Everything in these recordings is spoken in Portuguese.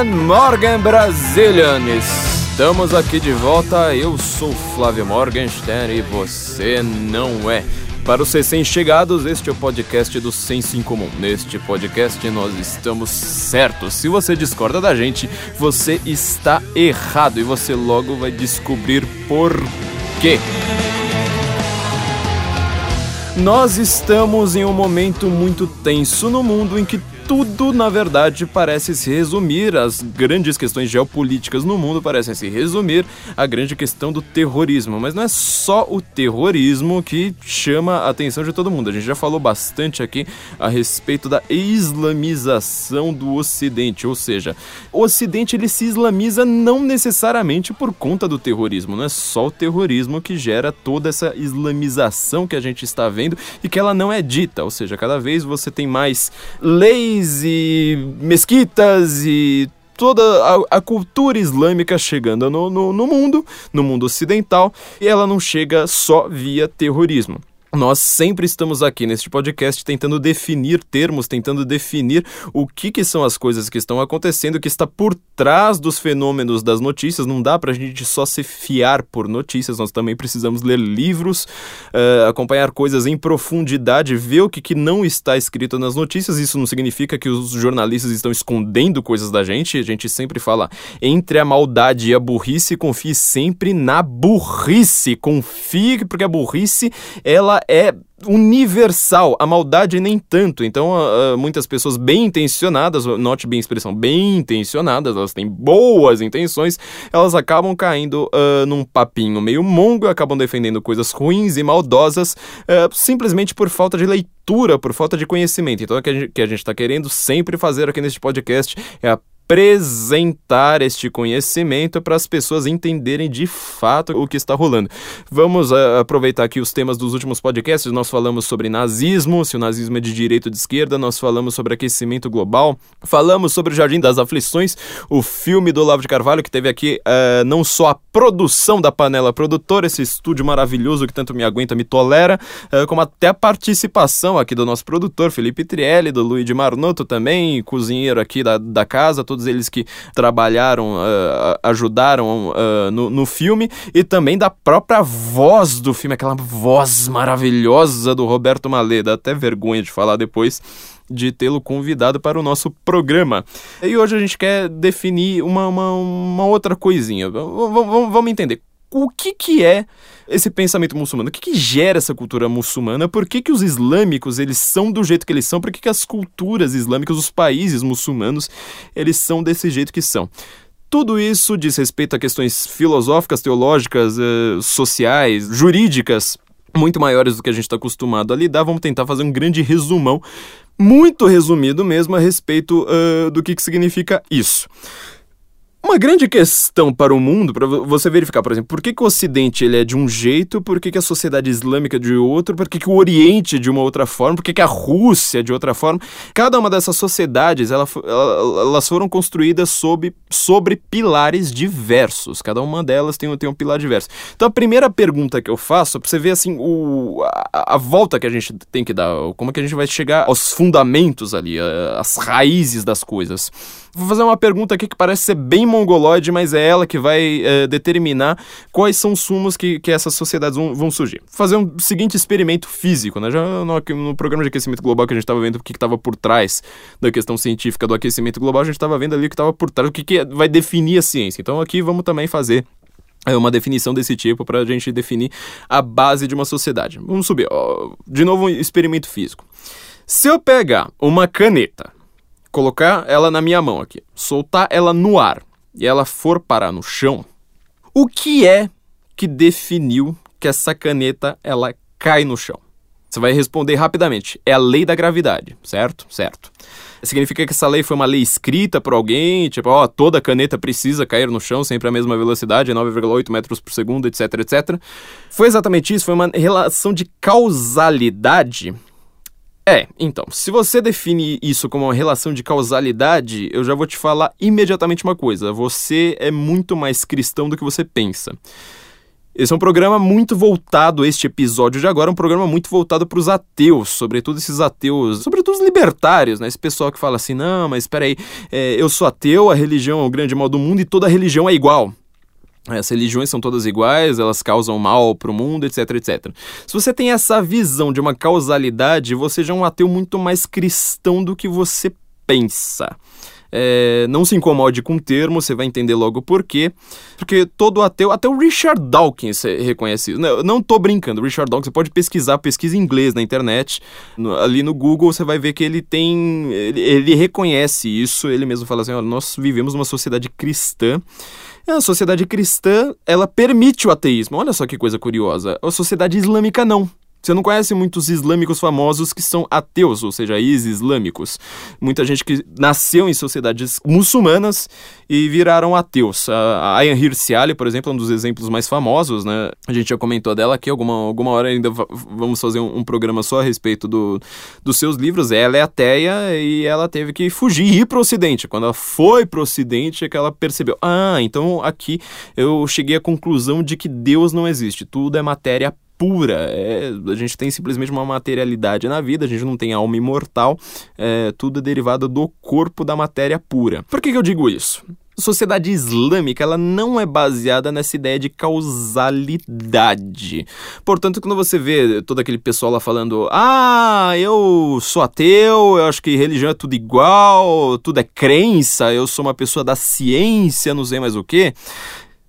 Guten Morgen Brazilian! Estamos aqui de volta, eu sou Flávio Morgenstern e você não é. Para os recém-chegados, este é o podcast do Senso em Comum. Neste podcast nós estamos certos. Se você discorda da gente, você está errado e você logo vai descobrir por quê. Nós estamos em um momento muito tenso no mundo em que tudo, na verdade, parece se resumir, as grandes questões geopolíticas no mundo parecem se resumir à grande questão do terrorismo. Mas não é só o terrorismo que chama a atenção de todo mundo. A gente já falou bastante aqui a respeito da islamização do Ocidente, ou seja, o Ocidente ele se islamiza não necessariamente por conta do terrorismo, não é só o terrorismo que gera toda essa islamização que a gente está vendo e que ela não é dita, ou seja, cada vez você tem mais leis e mesquitas e toda a, a, cultura islâmica chegando no, no, no mundo, no mundo ocidental, e ela não chega só via terrorismo. Nós sempre estamos aqui neste podcast tentando definir termos, tentando definir o que, que são as coisas que estão acontecendo, que está por trás dos fenômenos das notícias. Não dá para a gente só se fiar por notícias, nós também precisamos ler livros, uh, acompanhar coisas em profundidade, ver o que, que não está escrito nas notícias. Isso não significa que os jornalistas estão escondendo coisas da gente. A gente sempre fala entre a maldade e a burrice, confie sempre na burrice. Confie, porque a burrice ela é universal, a maldade nem tanto. Então, uh, muitas pessoas bem intencionadas, note bem a expressão, bem intencionadas, elas têm boas intenções, elas acabam caindo uh, num papinho meio mongo, acabam defendendo coisas ruins e maldosas uh, simplesmente por falta de leitura, por falta de conhecimento. Então, o que a gente está querendo sempre fazer aqui neste podcast é apresentar este conhecimento para as pessoas entenderem de fato o que está rolando. Vamos uh, aproveitar aqui os temas dos últimos podcasts. Nós falamos sobre nazismo, se o nazismo é de direita ou de esquerda, nós falamos sobre aquecimento global, falamos sobre o Jardim das Aflições, o filme do Olavo de Carvalho, que teve aqui uh, não só a produção da panela produtora, esse estúdio maravilhoso que tanto me aguenta, me tolera, uh, como até a participação aqui do nosso produtor, Felipe Trielli, do Luiz de Marnoto também, cozinheiro aqui da, da casa, todos eles que trabalharam, uh, ajudaram uh, no, no filme, e também da própria voz do filme, aquela voz maravilhosa do Roberto Malê, dá até vergonha de falar depois de tê-lo convidado para o nosso programa. E hoje a gente quer definir uma, uma, uma outra coisinha. V vamos entender o que, que é esse pensamento muçulmano? O que, que gera essa cultura muçulmana? Por que, que os islâmicos eles são do jeito que eles são? Por que, que as culturas islâmicas, os países muçulmanos, eles são desse jeito que são? Tudo isso diz respeito a questões filosóficas, teológicas, eh, sociais, jurídicas, muito maiores do que a gente está acostumado a lidar. Vamos tentar fazer um grande resumão, muito resumido mesmo, a respeito uh, do que, que significa isso. Uma grande questão para o mundo, para você verificar, por exemplo, por que, que o Ocidente ele é de um jeito, por que, que a sociedade islâmica é de outro, por que, que o Oriente é de uma outra forma, por que, que a Rússia é de outra forma. Cada uma dessas sociedades, ela, elas foram construídas sob, sobre pilares diversos. Cada uma delas tem, tem um pilar diverso. Então a primeira pergunta que eu faço para você ver assim, o, a, a, volta que a gente tem que dar, como é que a gente vai chegar aos fundamentos ali, as raízes das coisas. Vou fazer uma pergunta aqui que parece ser bem mongoloide, mas é ela que vai é, determinar quais são os sumos que, que essas sociedades vão, vão surgir. Vou fazer um seguinte experimento físico, né? Já no, no programa de aquecimento global que a gente estava vendo o que estava por trás da questão científica do aquecimento global, a gente estava vendo ali o que estava por trás, o que, que vai definir a ciência. Então aqui vamos também fazer é uma definição desse tipo para a gente definir a base de uma sociedade. Vamos subir. De novo, um experimento físico. Se eu pegar uma caneta colocar ela na minha mão aqui, soltar ela no ar e ela for parar no chão, o que é que definiu que essa caneta ela cai no chão? Você vai responder rapidamente. É a lei da gravidade, certo? Certo. Significa que essa lei foi uma lei escrita por alguém, tipo, ó, toda caneta precisa cair no chão sempre a mesma velocidade, 9,8 metros por segundo, etc, etc. Foi exatamente isso, foi uma relação de causalidade é, então, se você define isso como uma relação de causalidade, eu já vou te falar imediatamente uma coisa: você é muito mais cristão do que você pensa. Esse é um programa muito voltado, este episódio de agora, é um programa muito voltado para os ateus, sobretudo esses ateus, sobretudo os libertários, né? Esse pessoal que fala assim, não, mas espera aí, é, eu sou ateu, a religião é o grande mal do mundo e toda religião é igual. As religiões são todas iguais, elas causam mal para o mundo, etc, etc. Se você tem essa visão de uma causalidade, você já é um ateu muito mais cristão do que você pensa. É, não se incomode com o termo, você vai entender logo por quê. Porque todo ateu, até o Richard Dawkins reconhece isso. Não, não tô brincando, Richard Dawkins, você pode pesquisar, pesquisa em inglês na internet, no, ali no Google você vai ver que ele tem, ele, ele reconhece isso, ele mesmo fala assim, nós vivemos uma sociedade cristã, a sociedade cristã, ela permite o ateísmo. Olha só que coisa curiosa. A sociedade islâmica não. Você não conhece muitos islâmicos famosos que são ateus, ou seja, ex-islâmicos. Muita gente que nasceu em sociedades muçulmanas e viraram ateus. A Ayan Hirsi Ali, por exemplo, é um dos exemplos mais famosos, né? A gente já comentou dela aqui, alguma, alguma hora ainda vamos fazer um, um programa só a respeito do, dos seus livros. Ela é ateia e ela teve que fugir e ir para o Ocidente. Quando ela foi para o Ocidente é que ela percebeu, ah, então aqui eu cheguei à conclusão de que Deus não existe, tudo é matéria pura. É, a gente tem simplesmente uma materialidade na vida, a gente não tem alma imortal, é, tudo é derivado do corpo da matéria pura. Por que, que eu digo isso? Sociedade islâmica ela não é baseada nessa ideia de causalidade. Portanto, quando você vê todo aquele pessoal lá falando: Ah, eu sou ateu, eu acho que religião é tudo igual, tudo é crença, eu sou uma pessoa da ciência, não sei mais o que.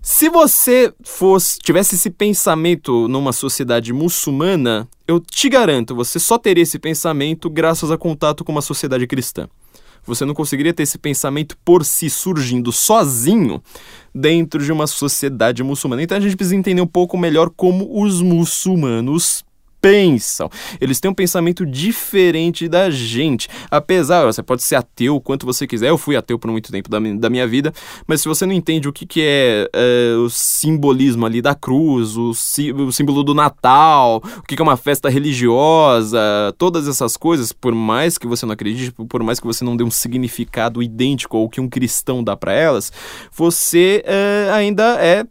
Se você fosse tivesse esse pensamento numa sociedade muçulmana, eu te garanto, você só teria esse pensamento graças a contato com uma sociedade cristã. Você não conseguiria ter esse pensamento por si surgindo sozinho dentro de uma sociedade muçulmana. Então a gente precisa entender um pouco melhor como os muçulmanos pensam. Eles têm um pensamento diferente da gente. Apesar, você pode ser ateu quanto você quiser. Eu fui ateu por muito tempo da, da minha vida, mas se você não entende o que, que é, é o simbolismo ali da cruz, o, o símbolo do Natal, o que, que é uma festa religiosa, todas essas coisas, por mais que você não acredite, por mais que você não dê um significado idêntico ao que um cristão dá para elas, você é, ainda é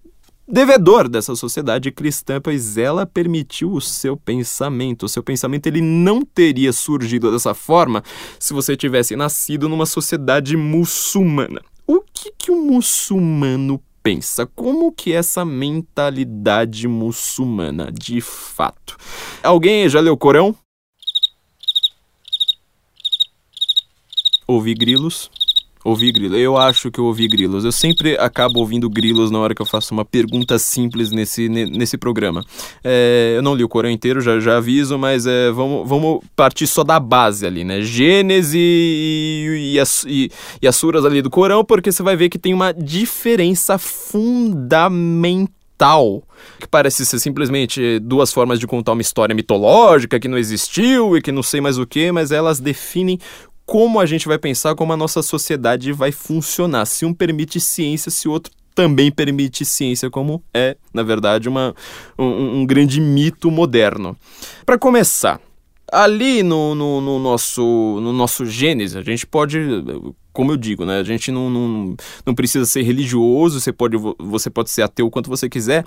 devedor dessa sociedade cristã, pois ela permitiu o seu pensamento. O seu pensamento ele não teria surgido dessa forma se você tivesse nascido numa sociedade muçulmana. O que, que um muçulmano pensa? Como que é essa mentalidade muçulmana, de fato? Alguém já leu o Corão? Ouvi grilos? Ouvi grilos. Eu acho que eu ouvi grilos. Eu sempre acabo ouvindo grilos na hora que eu faço uma pergunta simples nesse, nesse programa. É, eu não li o Corão inteiro, já, já aviso, mas é, vamos, vamos partir só da base ali, né? Gênesis e, e, as, e, e as suras ali do Corão, porque você vai ver que tem uma diferença fundamental que parece ser simplesmente duas formas de contar uma história mitológica que não existiu e que não sei mais o que, mas elas definem como a gente vai pensar como a nossa sociedade vai funcionar. Se um permite ciência, se o outro também permite ciência, como é, na verdade, uma, um, um grande mito moderno. Para começar, ali no, no, no, nosso, no nosso Gênesis, a gente pode, como eu digo, né? A gente não, não, não precisa ser religioso, você pode, você pode ser ateu quanto você quiser,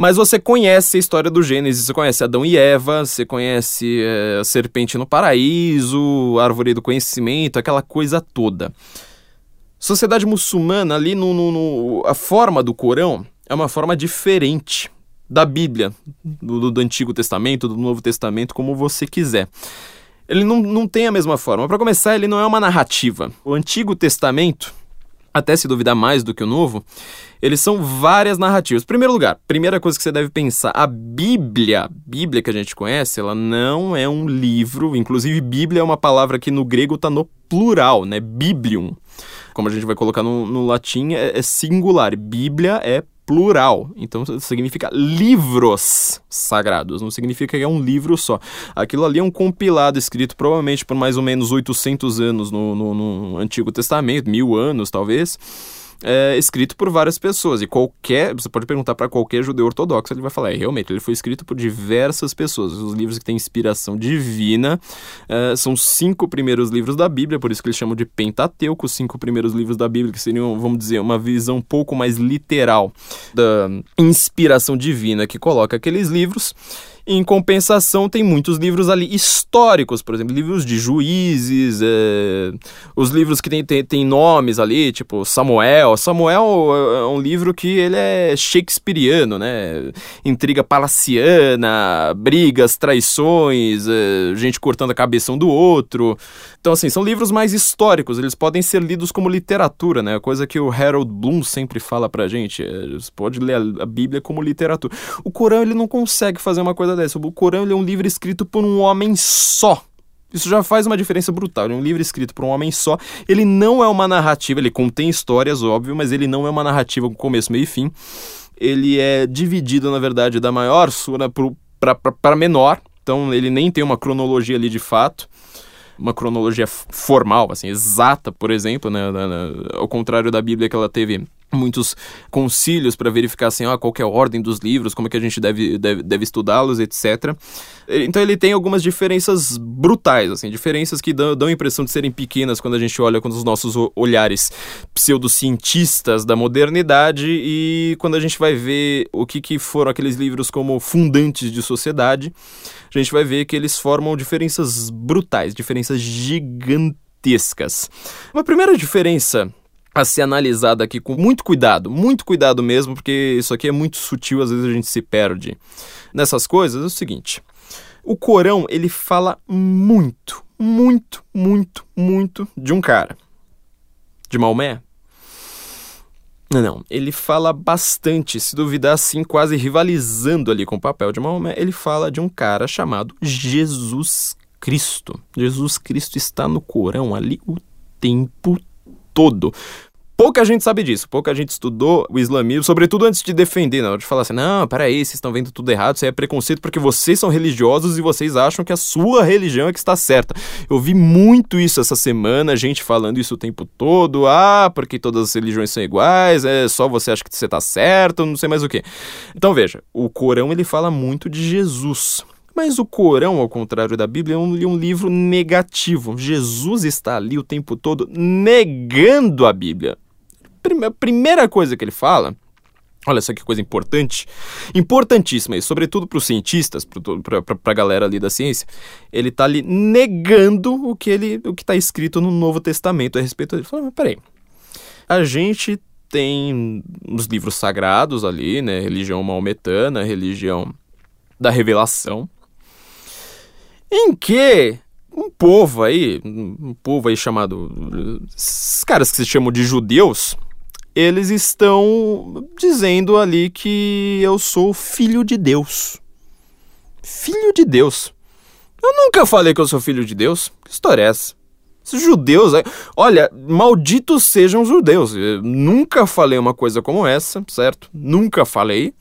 mas você conhece a história do Gênesis, você conhece Adão e Eva, você conhece é, a serpente no paraíso, a árvore do conhecimento, aquela coisa toda. Sociedade muçulmana, ali no, no, no a forma do Corão é uma forma diferente da Bíblia, do, do Antigo Testamento, do Novo Testamento, como você quiser ele não, não tem a mesma forma. Para começar, ele não é uma narrativa. O Antigo Testamento até se duvidar mais do que o novo, eles são várias narrativas. Primeiro lugar, primeira coisa que você deve pensar, a Bíblia, Bíblia que a gente conhece, ela não é um livro, inclusive Bíblia é uma palavra que no grego está no plural, né? Biblium. Como a gente vai colocar no, no latim, é, é singular. Bíblia é plural. Então significa livros sagrados, não significa que é um livro só. Aquilo ali é um compilado escrito provavelmente por mais ou menos 800 anos no, no, no Antigo Testamento, mil anos talvez. É escrito por várias pessoas. E qualquer. Você pode perguntar para qualquer judeu ortodoxo, ele vai falar: é, realmente, ele foi escrito por diversas pessoas. Os livros que têm inspiração divina é, são cinco primeiros livros da Bíblia, por isso que eles chamam de Pentateuco, os cinco primeiros livros da Bíblia, que seriam, vamos dizer, uma visão um pouco mais literal da inspiração divina que coloca aqueles livros. Em compensação, tem muitos livros ali históricos, por exemplo, livros de juízes, é, os livros que tem, tem, tem, nomes ali, tipo Samuel. Samuel é um livro que ele é shakespeariano, né? Intriga palaciana, brigas, traições, é, gente cortando a cabeça um do outro. Então, assim, são livros mais históricos, eles podem ser lidos como literatura, né? Coisa que o Harold Bloom sempre fala pra gente. É, você pode ler a Bíblia como literatura. O Corão, ele não consegue fazer uma coisa dessa. O Corão é um livro escrito por um homem só. Isso já faz uma diferença brutal. Ele é um livro escrito por um homem só. Ele não é uma narrativa, ele contém histórias, óbvio, mas ele não é uma narrativa com começo, meio e fim. Ele é dividido, na verdade, da maior sura para menor. Então ele nem tem uma cronologia ali de fato uma cronologia formal, assim, exata, por exemplo, né, ao contrário da Bíblia que ela teve muitos concílios para verificar assim, qual é a ordem dos livros, como é que a gente deve, deve, deve estudá-los, etc. Então ele tem algumas diferenças brutais, assim, diferenças que dão, dão a impressão de serem pequenas quando a gente olha com os nossos olhares pseudocientistas da modernidade e quando a gente vai ver o que, que foram aqueles livros como fundantes de sociedade, a gente vai ver que eles formam diferenças brutais, diferenças gigantescas. Uma primeira diferença a ser analisada aqui com muito cuidado, muito cuidado mesmo, porque isso aqui é muito sutil, às vezes a gente se perde nessas coisas. É o seguinte: o Corão ele fala muito, muito, muito, muito de um cara, de Maomé. Não, não, ele fala bastante, se duvidar assim, quase rivalizando ali com o papel de Maomé, ele fala de um cara chamado Jesus Cristo. Jesus Cristo está no Corão ali o tempo todo. Pouca gente sabe disso, pouca gente estudou o islamismo, sobretudo antes de defender, na hora de falar assim, não, peraí, vocês estão vendo tudo errado, isso aí é preconceito porque vocês são religiosos e vocês acham que a sua religião é que está certa. Eu vi muito isso essa semana, gente falando isso o tempo todo, ah, porque todas as religiões são iguais, é só você acha que você está certo, não sei mais o que. Então veja, o Corão ele fala muito de Jesus. Mas o Corão, ao contrário da Bíblia, é um, é um, livro negativo. Jesus está ali o tempo todo negando a Bíblia. A primeira coisa que ele fala. Olha só que coisa importante, importantíssima, e sobretudo para os cientistas, para a galera ali da ciência, ele está ali negando o que ele, o que está escrito no Novo Testamento a respeito dele. Fala, mas peraí, a gente tem os livros sagrados ali, né, religião maometana, religião da revelação, em que um povo aí, um povo aí chamado. Esses caras que se chamam de judeus, eles estão dizendo ali que eu sou filho de Deus. Filho de Deus. Eu nunca falei que eu sou filho de Deus. Que história é essa? Esses judeus, olha, malditos sejam os judeus. Eu nunca falei uma coisa como essa, certo? Nunca falei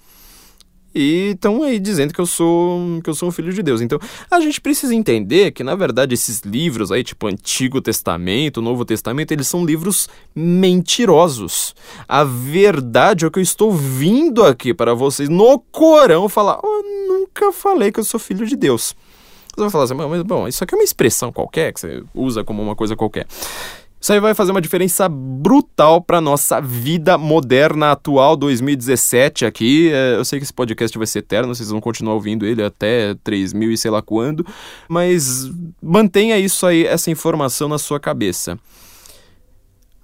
e estão aí dizendo que eu sou que eu sou um filho de Deus. Então, a gente precisa entender que na verdade esses livros aí, tipo Antigo Testamento, Novo Testamento, eles são livros mentirosos. A verdade é o que eu estou vindo aqui para vocês no Corão falar, eu nunca falei que eu sou filho de Deus. Você vai falar assim, mas bom, isso aqui é uma expressão qualquer que você usa como uma coisa qualquer. Isso aí vai fazer uma diferença brutal para nossa vida moderna atual 2017 aqui. É, eu sei que esse podcast vai ser eterno, vocês vão continuar ouvindo ele até 3000 e sei lá quando, mas mantenha isso aí, essa informação na sua cabeça.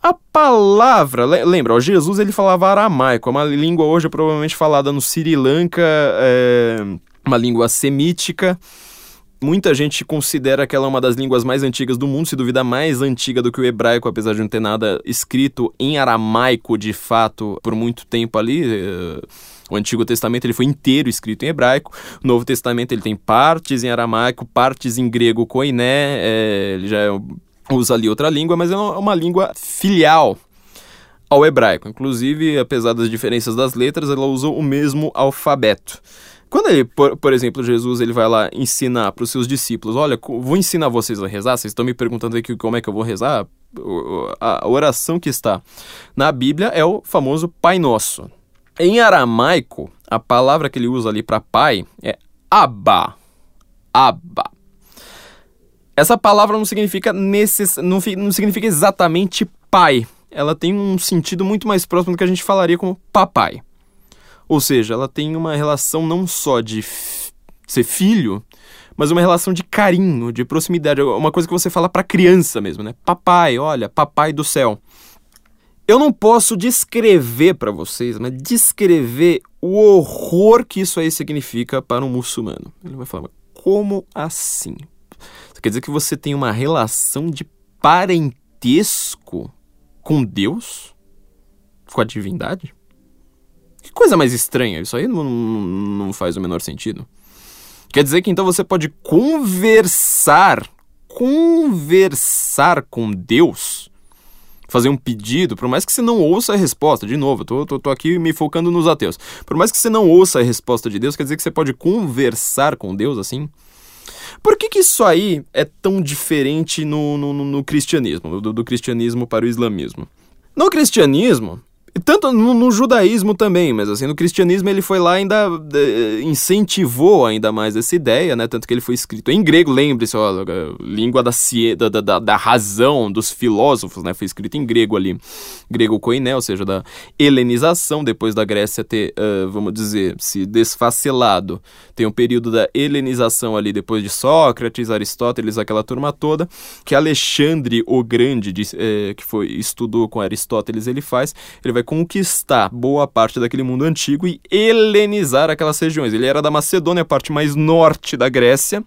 A palavra, lembra, ó, Jesus ele falava aramaico, é uma língua hoje provavelmente falada no Sri Lanka, é uma língua semítica. Muita gente considera que ela é uma das línguas mais antigas do mundo, se duvida mais antiga do que o hebraico, apesar de não ter nada escrito em aramaico de fato por muito tempo ali. Eh, o Antigo Testamento ele foi inteiro escrito em hebraico. O Novo Testamento ele tem partes em aramaico, partes em grego koiné. É, ele já usa ali outra língua, mas é uma língua filial ao hebraico. Inclusive, apesar das diferenças das letras, ela usa o mesmo alfabeto. Quando ele, por, por exemplo, Jesus ele vai lá ensinar para os seus discípulos, olha, vou ensinar vocês a rezar, vocês estão me perguntando aqui como é que eu vou rezar, a oração que está na Bíblia é o famoso Pai Nosso. Em aramaico, a palavra que ele usa ali para pai é Abba. Abba. Essa palavra não significa necess... não, não significa exatamente pai. Ela tem um sentido muito mais próximo do que a gente falaria como papai. Ou seja, ela tem uma relação não só de ser filho, mas uma relação de carinho, de proximidade, uma coisa que você fala para criança mesmo, né? Papai, olha, papai do céu. Eu não posso descrever para vocês, mas descrever o horror que isso aí significa para um muçulmano. Ele vai falar, como assim? Isso quer dizer que você tem uma relação de parentesco com Deus? Com a divindade? Coisa mais estranha, isso aí não, não faz o menor sentido. Quer dizer que então você pode conversar, conversar com Deus, fazer um pedido, por mais que você não ouça a resposta, de novo, tô, tô, tô aqui me focando nos ateus, por mais que você não ouça a resposta de Deus, quer dizer que você pode conversar com Deus assim? Por que, que isso aí é tão diferente no, no, no cristianismo, do, do cristianismo para o islamismo? No cristianismo, tanto no, no, judaísmo também, mas assim, no cristianismo ele foi lá ainda de, incentivou ainda mais essa ideia, né? Tanto que ele foi escrito em grego, lembre-se, ó, língua da, da, da, da, razão dos filósofos, né? Foi escrito em grego ali, grego koiné, ou seja, da helenização, depois da Grécia ter, uh, vamos dizer, se desfacelado. Tem um período da helenização ali, depois de Sócrates, Aristóteles, aquela turma toda, que Alexandre o Grande, de, eh, que foi estudou com Aristóteles, ele faz, ele vai conquistar boa parte daquele mundo antigo e helenizar aquelas regiões. Ele era da Macedônia, a parte mais norte da Grécia.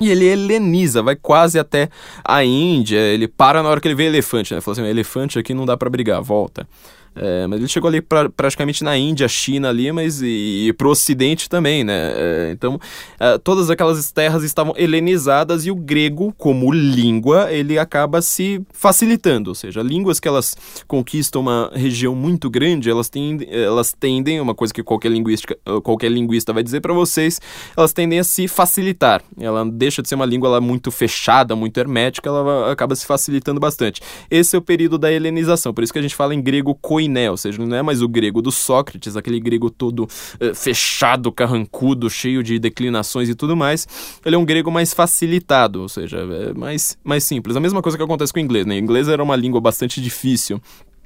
E ele heleniza, vai quase até a Índia. Ele para na hora que ele vê elefante, né? Fala assim: elefante aqui não dá para brigar, volta. É, mas ele chegou ali pra, praticamente na Índia, China ali, mas e, e pro Ocidente também, né? É, então, é, todas aquelas terras estavam helenizadas e o grego, como língua, ele acaba se facilitando, ou seja, línguas que elas conquistam uma região muito grande, elas tendem, elas tendem uma coisa que qualquer linguística, qualquer linguista vai dizer para vocês, elas tendem a se facilitar. Ela deixa de ser uma língua muito fechada, muito hermética, ela acaba se facilitando bastante. Esse é o período da helenização, por isso que a gente fala em grego coin koiné, ou seja, não é mais o grego do Sócrates, aquele grego todo uh, fechado, carrancudo, cheio de declinações e tudo mais. Ele é um grego mais facilitado, ou seja, é mais, mais simples. A mesma coisa que acontece com o inglês, né? O inglês era uma língua bastante difícil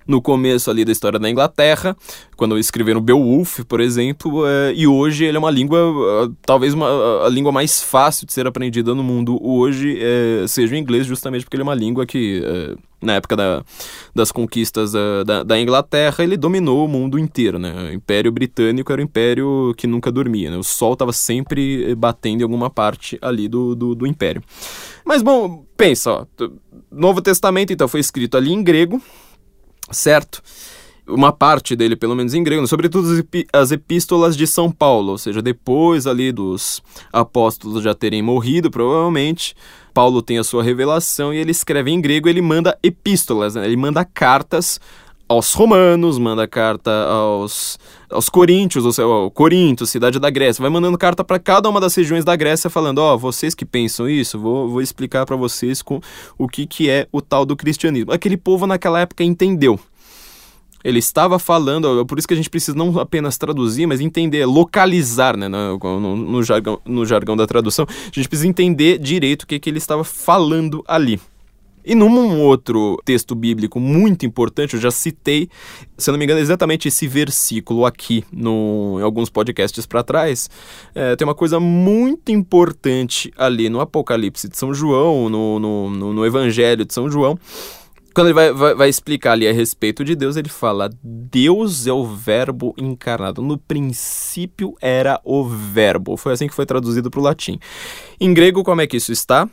no começo ali da história da Inglaterra, quando escreveram Beowulf, por exemplo, é, e hoje ele é uma língua, uh, talvez uma, a língua mais fácil de ser aprendida no mundo hoje é, seja o inglês, justamente porque ele é uma língua que, é, na época da, das conquistas da, da, Inglaterra, ele dominou o mundo inteiro, né? O Império Britânico era um império que nunca dormia, né? O sol estava sempre batendo em alguma parte ali do, do, do império. Mas, bom, pensa, ó, Novo Testamento, então, foi escrito ali em grego, certo? Uma parte dele, pelo menos em grego, sobretudo as epístolas de São Paulo, ou seja, depois ali dos apóstolos já terem morrido, provavelmente, Paulo tem a sua revelação e ele escreve em grego, ele manda epístolas, né? ele manda cartas aos romanos, manda carta aos, aos coríntios, ou seja, Corinto, cidade da Grécia, vai mandando carta para cada uma das regiões da Grécia falando, ó, oh, vocês que pensam isso, vou, vou explicar para vocês com o que, que é o tal do cristianismo. Aquele povo naquela época entendeu. Ele estava falando, por isso que a gente precisa não apenas traduzir, mas entender, localizar, né, no, no, no jargão, no jargão da tradução, a gente precisa entender direito o que, que ele estava falando ali. E num outro texto bíblico muito importante, eu já citei, se eu não me engano, exatamente esse versículo aqui no, em alguns podcasts para trás. É, tem uma coisa muito importante ali no Apocalipse de São João, no, no, no, no Evangelho de São João, quando ele vai, vai, vai, explicar ali a respeito de Deus, ele fala: Deus é o Verbo encarnado. No princípio era o Verbo. Foi assim que foi traduzido para o latim. Em grego, como é que isso está?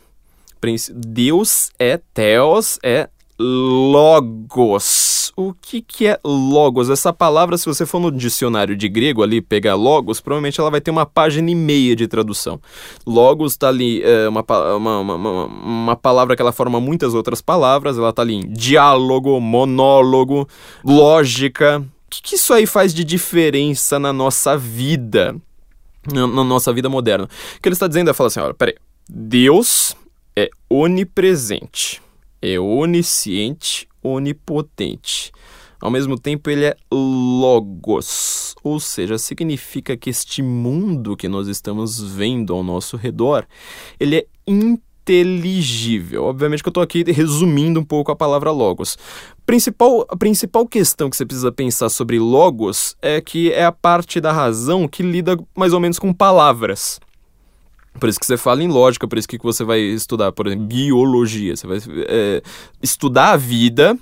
Deus é Theos, é Logos. O que, que é Logos? Essa palavra, se você for no dicionário de grego ali, pegar Logos, provavelmente ela vai ter uma página e meia de tradução. Logos está ali, é uma, uma, uma, uma, palavra que ela forma muitas outras palavras, ela está ali em diálogo, monólogo, lógica. O que, que isso aí faz de diferença na nossa vida? Na, na nossa vida moderna? O que ele está dizendo é falar assim: olha, peraí, Deus é onipresente é onisciente, onipotente. Ao mesmo tempo, ele é logos, ou seja, significa que este mundo que nós estamos vendo ao nosso redor, ele é inteligível. Obviamente que eu estou aqui resumindo um pouco a palavra logos. Principal, a principal questão que você precisa pensar sobre logos é que é a parte da razão que lida mais ou menos com palavras. Por isso que você fala em lógica, por isso que você vai estudar, por exemplo, biologia. Você vai é, estudar a vida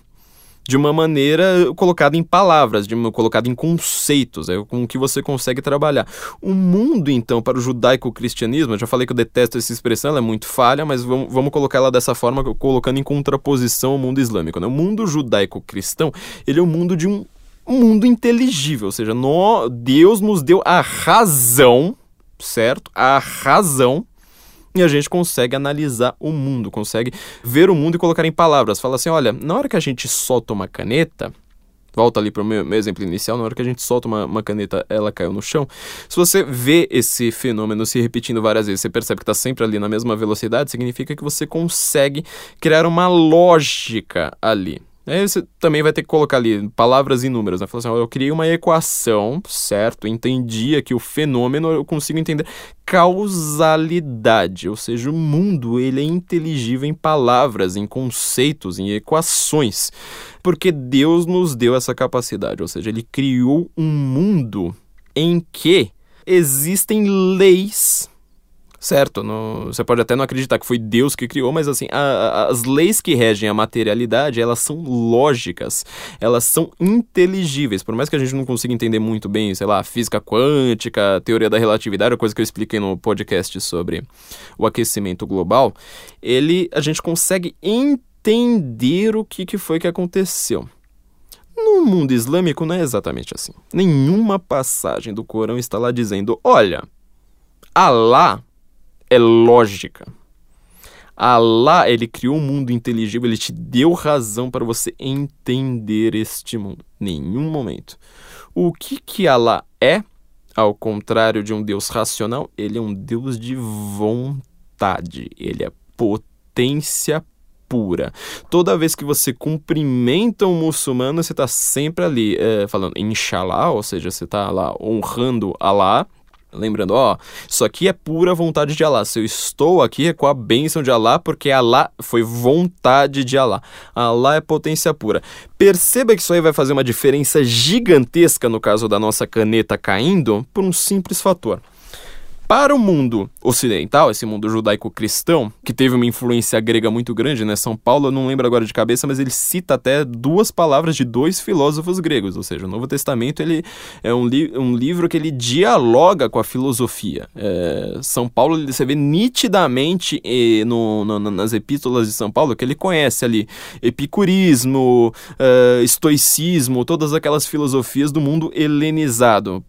de uma maneira colocada em palavras, de uma, colocada em conceitos, é com que você consegue trabalhar. O mundo, então, para o judaico-cristianismo, eu já falei que eu detesto essa expressão, ela é muito falha, mas vamos, vamos colocar ela dessa forma, colocando em contraposição ao mundo islâmico. Né? O mundo judaico-cristão, ele é o mundo de um mundo inteligível, ou seja, no, Deus nos deu a razão, certo? A razão e a gente consegue analisar o mundo, consegue ver o mundo e colocar em palavras. Fala assim: olha, na hora que a gente solta uma caneta, volta ali para o meu, meu, exemplo inicial, na hora que a gente solta uma, uma, caneta, ela caiu no chão. Se você vê esse fenômeno se repetindo várias vezes, você percebe que está sempre ali na mesma velocidade, significa que você consegue criar uma lógica ali. Aí você também vai ter que colocar ali palavras e números, né? Falar assim, eu criei uma equação, certo? Entendi aqui o fenômeno, eu consigo entender causalidade, ou seja, o mundo ele é inteligível em palavras, em conceitos, em equações, porque Deus nos deu essa capacidade, ou seja, ele criou um mundo em que existem leis certo. No, você pode até não acreditar que foi Deus que criou, mas assim, a, a, as leis que regem a materialidade, elas são lógicas, elas são inteligíveis. Por mais que a gente não consiga entender muito bem, sei lá, física quântica, teoria da relatividade, coisa que eu expliquei no podcast sobre o aquecimento global, ele, a gente consegue entender o que, que foi que aconteceu. No mundo islâmico não é exatamente assim. Nenhuma passagem do Corão está lá dizendo: olha, Allah é lógica. Allah, ele criou um mundo inteligível, ele te deu razão para você entender este mundo. Nenhum momento. O que que Allah é? Ao contrário de um Deus racional, ele é um Deus de vontade. Ele é potência pura. Toda vez que você cumprimenta um muçulmano, você está sempre ali é, falando Inshallah, ou seja, você está lá honrando Allah Lembrando, ó, isso aqui é pura vontade de Allah. Se eu estou aqui é com a bênção de Allah, porque Allah foi vontade de Allah. Allah é potência pura. Perceba que isso aí vai fazer uma diferença gigantesca no caso da nossa caneta caindo por um simples fator. Para o mundo ocidental, esse mundo judaico-cristão, que teve uma influência grega muito grande, né? São Paulo, eu não lembro agora de cabeça, mas ele cita até duas palavras de dois filósofos gregos, ou seja, o Novo Testamento ele é um, li um livro que ele dialoga com a filosofia. É, São Paulo, você vê nitidamente e, no, no, nas epístolas de São Paulo que ele conhece ali epicurismo, uh, estoicismo, todas aquelas filosofias do mundo helenizado.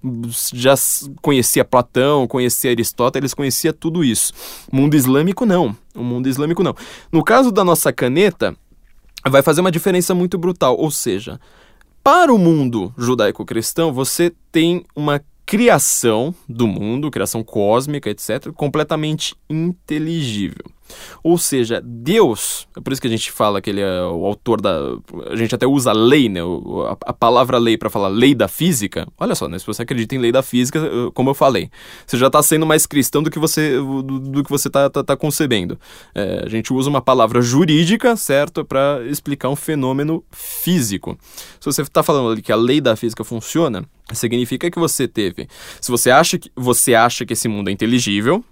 Já conhecia Platão, conhecia conhecia Aristóteles, conhecia tudo isso. Mundo islâmico não. O mundo islâmico não. No caso da nossa caneta, vai fazer uma diferença muito brutal. Ou seja, para o mundo judaico-cristão, você tem uma criação do mundo, criação cósmica, etc., completamente inteligível. Ou seja, Deus, é por isso que a gente fala que ele é o autor da. A gente até usa lei, né? A, palavra lei para falar lei da física. Olha só, né? Se você acredita em lei da física, como eu falei, você já está sendo mais cristão do que você do, do que você está tá, tá concebendo. É, a gente usa uma palavra jurídica, certo? Para explicar um fenômeno físico. Se você está falando ali que a lei da física funciona, significa que você teve. Se você acha que você acha que esse mundo é inteligível,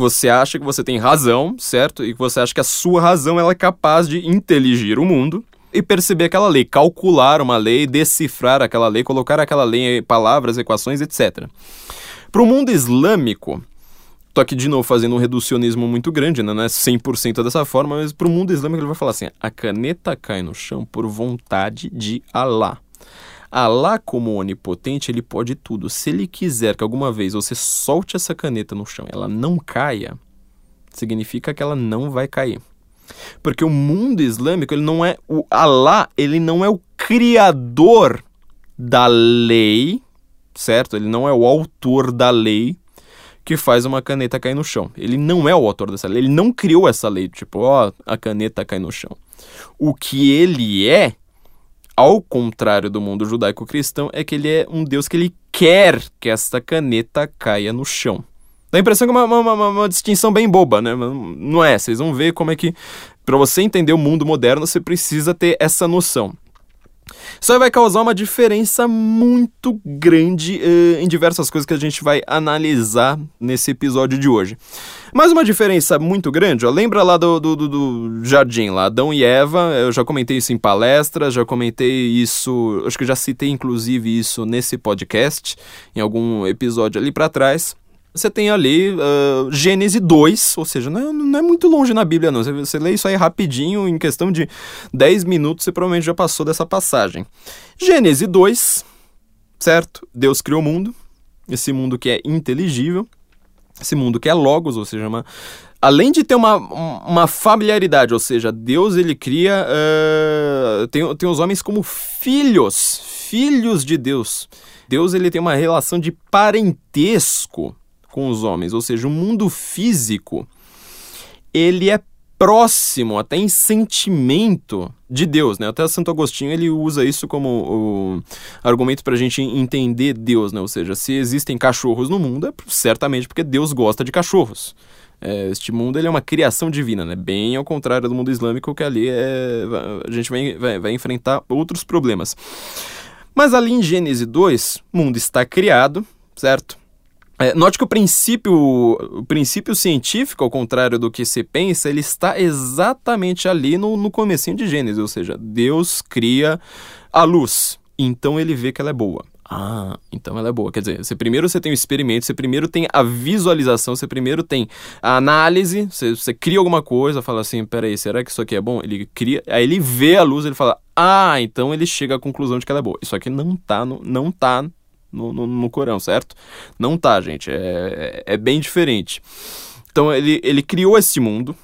você acha que você tem razão, certo? E que você acha que a sua razão ela é capaz de inteligir o mundo e perceber aquela lei, calcular uma lei, decifrar aquela lei, colocar aquela lei em palavras, equações, etc. Para o mundo islâmico, tô aqui de novo fazendo um reducionismo muito grande, né? não é 100% dessa forma, mas para o mundo islâmico ele vai falar assim: a caneta cai no chão por vontade de Allah. Allah, como onipotente, ele pode tudo. Se ele quiser que alguma vez você solte essa caneta no chão ela não caia, significa que ela não vai cair. Porque o mundo islâmico, ele não é o Allah, ele não é o criador da lei, certo? Ele não é o autor da lei que faz uma caneta cair no chão. Ele não é o autor dessa lei, ele não criou essa lei, tipo, ó, a caneta cai no chão. O que ele é, ao contrário do mundo judaico-cristão, é que ele é um Deus que ele quer que esta caneta caia no chão. Dá a impressão que é uma, uma, uma, uma, distinção bem boba, né? Não é. Vocês vão ver como é que. Para você entender o mundo moderno, você precisa ter essa noção. Isso aí vai causar uma diferença muito grande uh, em diversas coisas que a gente vai analisar nesse episódio de hoje. Mas uma diferença muito grande, ó, lembra lá do, do, do, jardim, lá, Adão e Eva, eu já comentei isso em palestras, já comentei isso, acho que já citei inclusive isso nesse podcast, em algum episódio ali para trás. Você tem ali uh, Gênesis 2, ou seja, não é, não é, muito longe na Bíblia, não. Você, você lê isso aí rapidinho, em questão de 10 minutos, você provavelmente já passou dessa passagem. Gênesis 2, certo? Deus criou o mundo, esse mundo que é inteligível, esse mundo que é logos, ou seja, uma, além de ter uma, uma familiaridade, ou seja, Deus ele cria, uh, tem, tem os homens como filhos, filhos de Deus. Deus ele tem uma relação de parentesco com os homens, ou seja, o mundo físico ele é próximo até em sentimento de Deus, né? Até Santo Agostinho ele usa isso como o argumento para a gente entender Deus, né? Ou seja, se existem cachorros no mundo é certamente porque Deus gosta de cachorros. É, este mundo ele é uma criação divina, né? Bem ao contrário do mundo islâmico que ali é, a gente vai, vai, vai enfrentar outros problemas. Mas ali em Gênesis 2, o mundo está criado, certo? É, note que o princípio, o princípio científico, ao contrário do que se pensa, ele está exatamente ali no, no comecinho de Gênesis, ou seja, Deus cria a luz, então ele vê que ela é boa. Ah, então ela é boa. Quer dizer, você primeiro você tem o experimento, você primeiro tem a visualização, você primeiro tem a análise, você, você cria alguma coisa, fala assim, peraí, será que isso aqui é bom? Ele cria, aí ele vê a luz, ele fala, ah, então ele chega à conclusão de que ela é boa. Isso aqui não tá no, não tá no, no, no Corão, certo? Não tá, gente. É, é, é bem diferente. Então ele, ele criou esse mundo,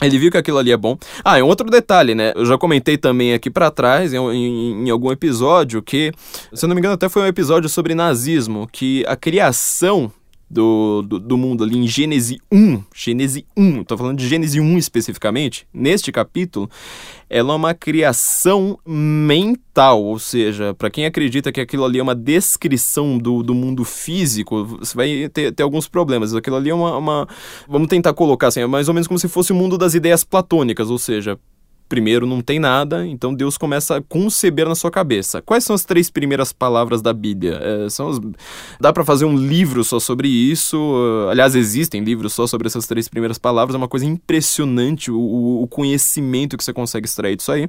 ele viu que aquilo ali é bom. Ah, e um outro detalhe, né? Eu já comentei também aqui para trás, em, em, em, algum episódio, que, se eu não me engano, até foi um episódio sobre nazismo, que a criação do, do, do, mundo ali em Gênesis 1, Gênesis 1, estou falando de Gênesis 1 especificamente, neste capítulo, ela é uma criação mental, ou seja, para quem acredita que aquilo ali é uma descrição do, do mundo físico, você vai ter, ter alguns problemas. Aquilo ali é uma, uma. Vamos tentar colocar assim, é mais ou menos como se fosse o mundo das ideias platônicas, ou seja, primeiro não tem nada, então Deus começa a conceber na sua cabeça. Quais são as três primeiras palavras da Bíblia? É, são as... Dá para fazer um livro só sobre isso. Aliás, existem livros só sobre essas três primeiras palavras. É uma coisa impressionante o, o conhecimento que você consegue extrair disso aí.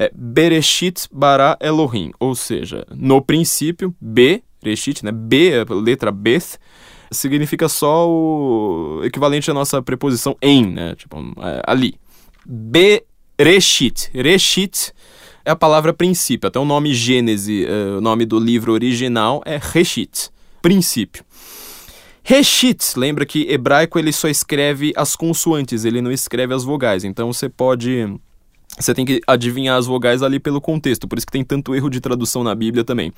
É Bereshit bara Elohim, ou seja, no princípio, B, Reshit, né? B, letra Beth, significa só o equivalente à nossa preposição em, né? Tipo, é, ali. B Reshit. Reshit é a palavra princípio. Até o nome Gênese, uh, o nome do livro original é Reshit, princípio. Reshit, lembra que hebraico ele só escreve as consoantes, ele não escreve as vogais. Então você pode você tem que adivinhar as vogais ali pelo contexto, por isso que tem tanto erro de tradução na Bíblia também.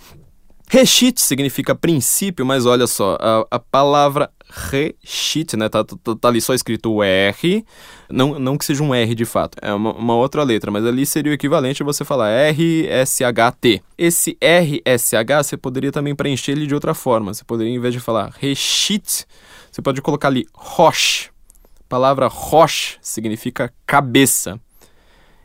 Reshit significa princípio, mas olha só, a, a palavra reshit, né? Tá, tá, tá, ali só escrito o R, não, não que seja um R de fato, é uma, uma outra letra, mas ali seria o equivalente a você falar R-S-H-T. Esse R-S-H você poderia também preencher ele de outra forma. Você poderia, em vez de falar reshit, você pode colocar ali rosh. A palavra rosh significa cabeça.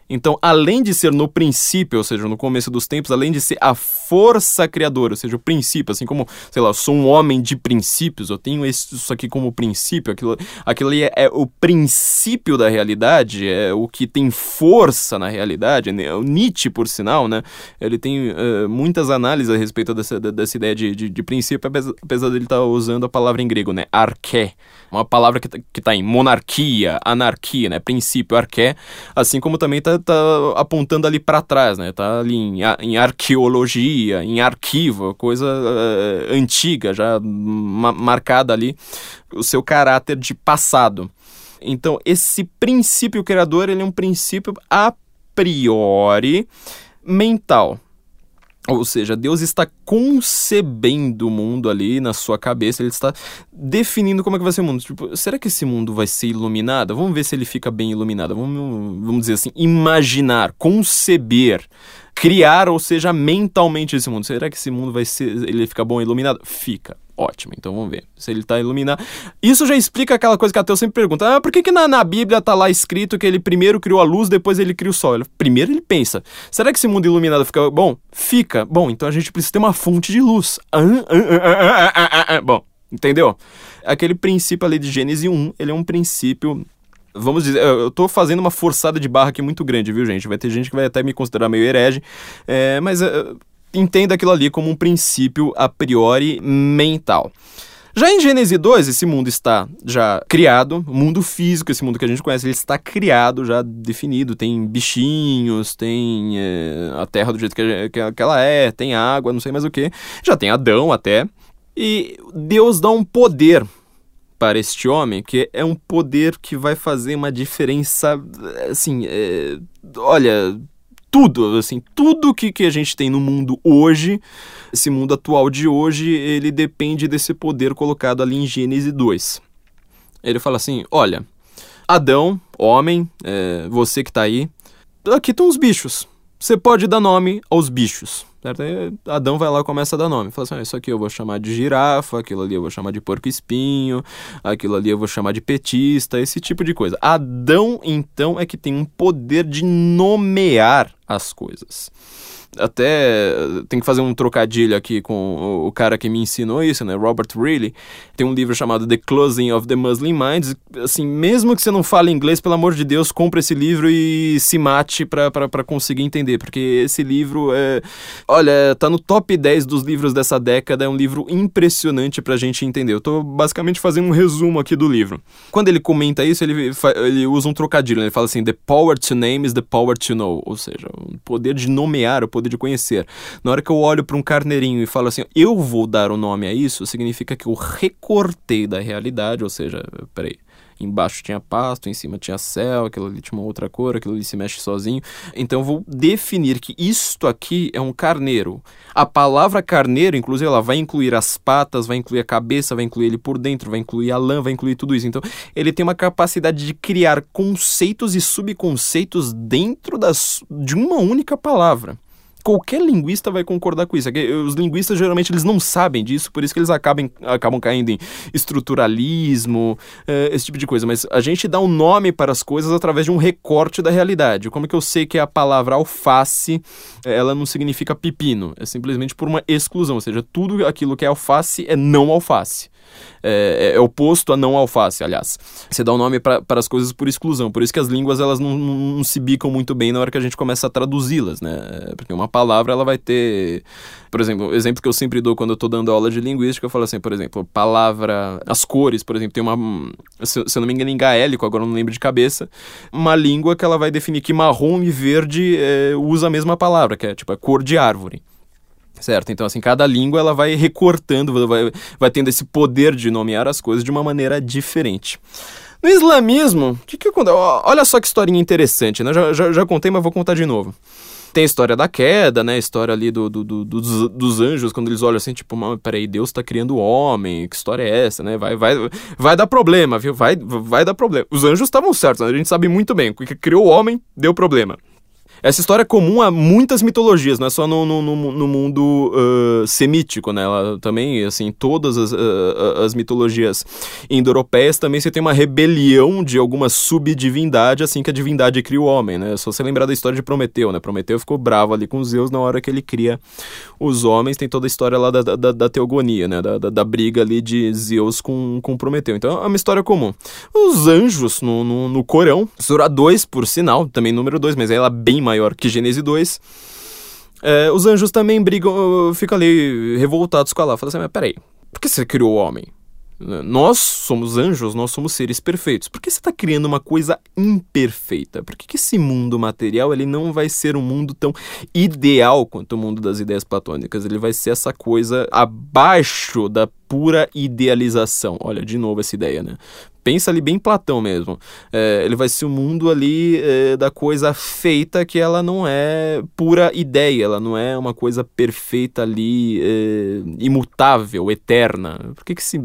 Então, além de ser no princípio, ou seja, no começo dos tempos, além de ser a força criadora, ou seja, o princípio, assim como, sei lá, eu sou um homem de princípios, eu tenho isso aqui como princípio, aquilo, aquilo ali é, é o princípio da realidade, é o que tem força na realidade. Né? O Nietzsche, por sinal, né, ele tem uh, muitas análises a respeito dessa, dessa ideia de, de, de princípio, apesar dele estar tá usando a palavra em grego, né, arché, uma palavra que está tá em monarquia, anarquia, né, princípio, arché, assim como também está tá apontando ali para trás, né? Tá ali em, em, arqueologia, em arquivo, coisa uh, antiga, já ma marcada ali o seu caráter de passado. Então, esse princípio criador, ele é um princípio a priori mental. Ou seja, Deus está concebendo o mundo ali na sua cabeça, ele está definindo como é que vai ser o mundo. Tipo, será que esse mundo vai ser iluminado? Vamos ver se ele fica bem iluminado. Vamos, vamos dizer assim, imaginar, conceber, criar, ou seja, mentalmente esse mundo. Será que esse mundo vai ser, ele fica bom iluminado? Fica. Ótimo, então vamos ver se ele está iluminado. Isso já explica aquela coisa que a Teu sempre pergunta: ah, por que, que na, na Bíblia está lá escrito que ele primeiro criou a luz, depois ele cria o sol? Ele, primeiro ele pensa: será que esse mundo iluminado fica bom? Fica. Bom, então a gente precisa ter uma fonte de luz. Bom, entendeu? Aquele princípio ali de Gênesis 1, ele é um princípio vamos dizer, eu tô fazendo uma forçada de barra aqui muito grande, viu, gente? Vai ter gente que vai até me considerar meio herege, é, mas entenda aquilo ali como um princípio a priori mental. Já em Gênesis 2, esse mundo está já criado, o mundo físico, esse mundo que a gente conhece, ele está criado, já definido. Tem bichinhos, tem é, a terra do jeito que, que ela é, tem água, não sei mais o que. Já tem Adão até. E Deus dá um poder para este homem, que é um poder que vai fazer uma diferença, assim, é, olha, tudo, assim, tudo que, que a gente tem no mundo hoje, esse mundo atual de hoje, ele depende desse poder colocado ali em Gênesis 2. Ele fala assim: olha, Adão, homem, é, você que está aí, aqui estão os bichos. Você pode dar nome aos bichos. Certo? Aí Adão vai lá e começa a dar nome. Fala assim: ah, isso aqui eu vou chamar de girafa, aquilo ali eu vou chamar de porco-espinho, aquilo ali eu vou chamar de petista, esse tipo de coisa. Adão, então, é que tem um poder de nomear as coisas até tem que fazer um trocadilho aqui com o, cara que me ensinou isso, né? Robert Reilly. Tem um livro chamado The Closing of the Muslim Minds. Assim, mesmo que você não fale inglês, pelo amor de Deus, compre esse livro e se mate para conseguir entender, porque esse livro é, olha, tá no top 10 dos livros dessa década, é um livro impressionante pra gente entender. Eu tô basicamente fazendo um resumo aqui do livro. Quando ele comenta isso, ele, ele usa um trocadilho, né? ele fala assim: "The power to name is the power to know", ou seja, o poder de nomear, o poder de conhecer. Na hora que eu olho para um carneirinho e falo assim, eu vou dar o um nome a isso, significa que eu recortei da realidade, ou seja, peraí, embaixo tinha pasto, em cima tinha céu, aquilo ali tinha uma outra cor, aquilo ali se mexe sozinho. Então eu vou definir que isto aqui é um carneiro. A palavra carneiro, inclusive, ela vai incluir as patas, vai incluir a cabeça, vai incluir ele por dentro, vai incluir a lã, vai incluir tudo isso. Então ele tem uma capacidade de criar conceitos e subconceitos dentro das, de uma única palavra qualquer linguista vai concordar com isso. É os linguistas geralmente eles não sabem disso, por isso que eles acabam, acabam caindo em estruturalismo, uh, esse tipo de coisa. Mas a gente dá um nome para as coisas através de um recorte da realidade. Como é que eu sei que a palavra alface ela não significa pepino? É simplesmente por uma exclusão, ou seja, tudo aquilo que é alface é não alface é, é, oposto a não alface, aliás. Você dá o um nome para as coisas por exclusão. Por isso que as línguas elas não, não, não, se bicam muito bem na hora que a gente começa a traduzi-las, né? Porque uma palavra ela vai ter, por exemplo, o exemplo que eu sempre dou quando eu estou dando aula de linguística, eu falo assim, por exemplo, palavra, as cores, por exemplo, tem uma, se, se eu não me engano, em gaélico, agora eu não lembro de cabeça, uma língua que ela vai definir que marrom e verde é, usa a mesma palavra, que é tipo a cor de árvore. Certo? Então, assim, cada língua ela vai recortando, vai, vai tendo esse poder de nomear as coisas de uma maneira diferente. No islamismo, que que olha só que historinha interessante, né? Já, já, já, contei, mas vou contar de novo. Tem a história da queda, né? A história ali do, do, do dos, dos, anjos, quando eles olham assim, tipo, peraí, Deus tá criando o homem, que história é essa, né? Vai, vai, vai dar problema, viu? Vai, vai dar problema. Os anjos estavam certos, né? a gente sabe muito bem, que criou o homem, deu problema. Essa história é comum a muitas mitologias, não é só no, no, no mundo uh, semítico, né? Ela também, assim, todas as, uh, as mitologias indo-europeias também você tem uma rebelião de alguma subdivindade assim que a divindade cria o homem, né? Só você lembrar da história de Prometeu, né? Prometeu ficou bravo ali com Zeus na hora que ele cria os homens, tem toda a história lá da, da, da teogonia, né? Da, da, da, briga ali de Zeus com, com Prometeu. Então é uma história comum. Os anjos no, no, no Corão, Surah 2, por sinal, também número 2, mas ela é bem maior que Gênesis 2. É, os anjos também brigam, ficam ali revoltados com ela. Falam assim, mas peraí, por que você criou o homem? Nós somos anjos, nós somos seres perfeitos. Por que você está criando uma coisa imperfeita? Por que, que esse mundo material ele não vai ser um mundo tão ideal quanto o mundo das ideias platônicas? Ele vai ser essa coisa abaixo da pura idealização. Olha, de novo essa ideia, né? Pensa ali bem Platão mesmo. É, ele vai ser o um mundo ali é, da coisa feita que ela não é pura ideia, ela não é uma coisa perfeita ali, é, imutável, eterna. Por que, que esse,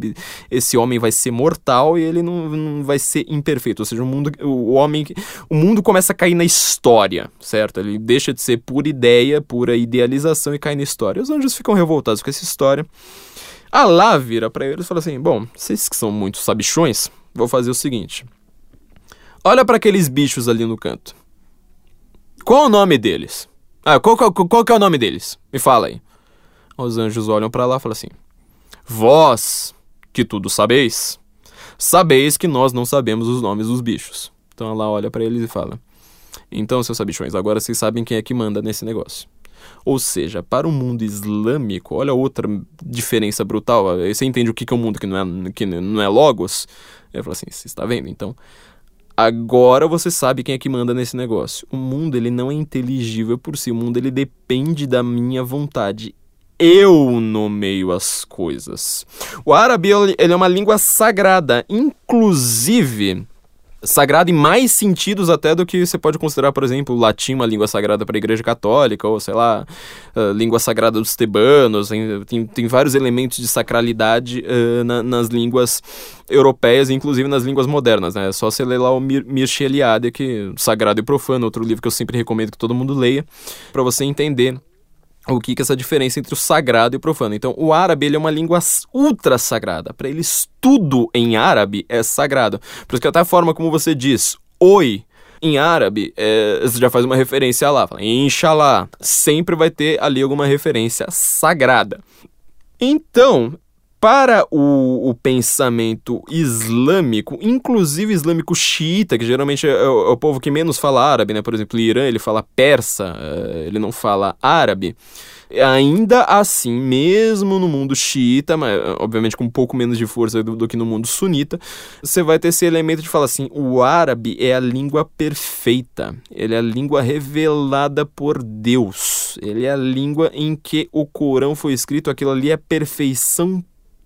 esse homem vai ser mortal e ele não, não vai ser imperfeito? Ou seja, o mundo, o homem, o mundo começa a cair na história, certo? Ele deixa de ser pura ideia, pura idealização e cai na história. Os anjos ficam revoltados com essa história. A lá vira para eles e fala assim: Bom, vocês que são muito sabichões, vou fazer o seguinte. Olha para aqueles bichos ali no canto. Qual o nome deles? Ah, qual, qual, qual que é o nome deles? Me fala aí. Os anjos olham para lá e falam assim: Vós, que tudo sabeis, sabeis que nós não sabemos os nomes dos bichos. Então ela olha para eles e fala: Então, seus sabichões, agora vocês sabem quem é que manda nesse negócio. Ou seja, para o mundo islâmico, olha outra diferença brutal. Você entende o que é o um mundo que não é, que não é Logos? Eu falo assim, você está vendo? Então, agora você sabe quem é que manda nesse negócio. O mundo, ele não é inteligível por si. O mundo, ele depende da minha vontade eu nomeio as coisas. O árabe ele é uma língua sagrada, inclusive sagrada em mais sentidos até do que você pode considerar, por exemplo, o latim uma língua sagrada para a Igreja Católica, ou sei lá, uh, língua sagrada dos tebanos. Tem, tem vários elementos de sacralidade uh, na, nas línguas europeias, inclusive nas línguas modernas. Né? É só você ler lá o Mir, Mircea Eliade, que Sagrado e Profano, outro livro que eu sempre recomendo que todo mundo leia, para você entender o que, é essa diferença entre o sagrado e o profano. Então, o árabe ele é uma língua ultra sagrada. Para eles, tudo em árabe é sagrado. Por isso que até a forma como você diz oi em árabe, é, você já faz uma referência lá. Fala, Inshallah. Sempre vai ter ali alguma referência sagrada. Então, para o, o, pensamento islâmico, inclusive islâmico xiita, que geralmente é, é, o, é, o, povo que menos fala árabe, né? Por exemplo, o Irã ele fala persa, é, ele não fala árabe. Ainda assim, mesmo no mundo xiita, mas obviamente com um pouco menos de força do, do que no mundo sunita, você vai ter esse elemento de falar assim: o árabe é a língua perfeita, ele é a língua revelada por Deus, ele é a língua em que o Corão foi escrito, aquilo ali é perfeição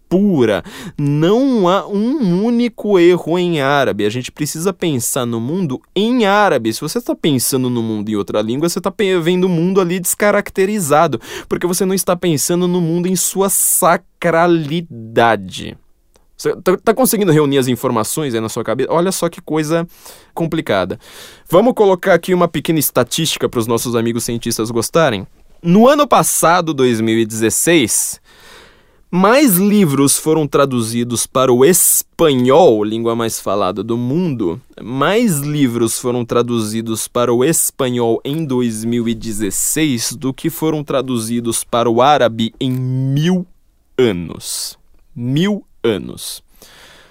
pura. Não há um único erro em árabe. A gente precisa pensar no mundo em árabe. Se você está pensando no mundo em outra língua, você está vendo o mundo ali descaracterizado, porque você não está pensando no mundo em sua sacralidade. Você tá, tá conseguindo reunir as informações aí na sua cabeça? Olha só que coisa complicada. Vamos colocar aqui uma pequena estatística para os nossos amigos cientistas gostarem. No ano passado, 2016, mais livros foram traduzidos para o espanhol, língua mais falada do mundo. Mais livros foram traduzidos para o espanhol em 2016 do que foram traduzidos para o árabe em mil anos. Mil anos.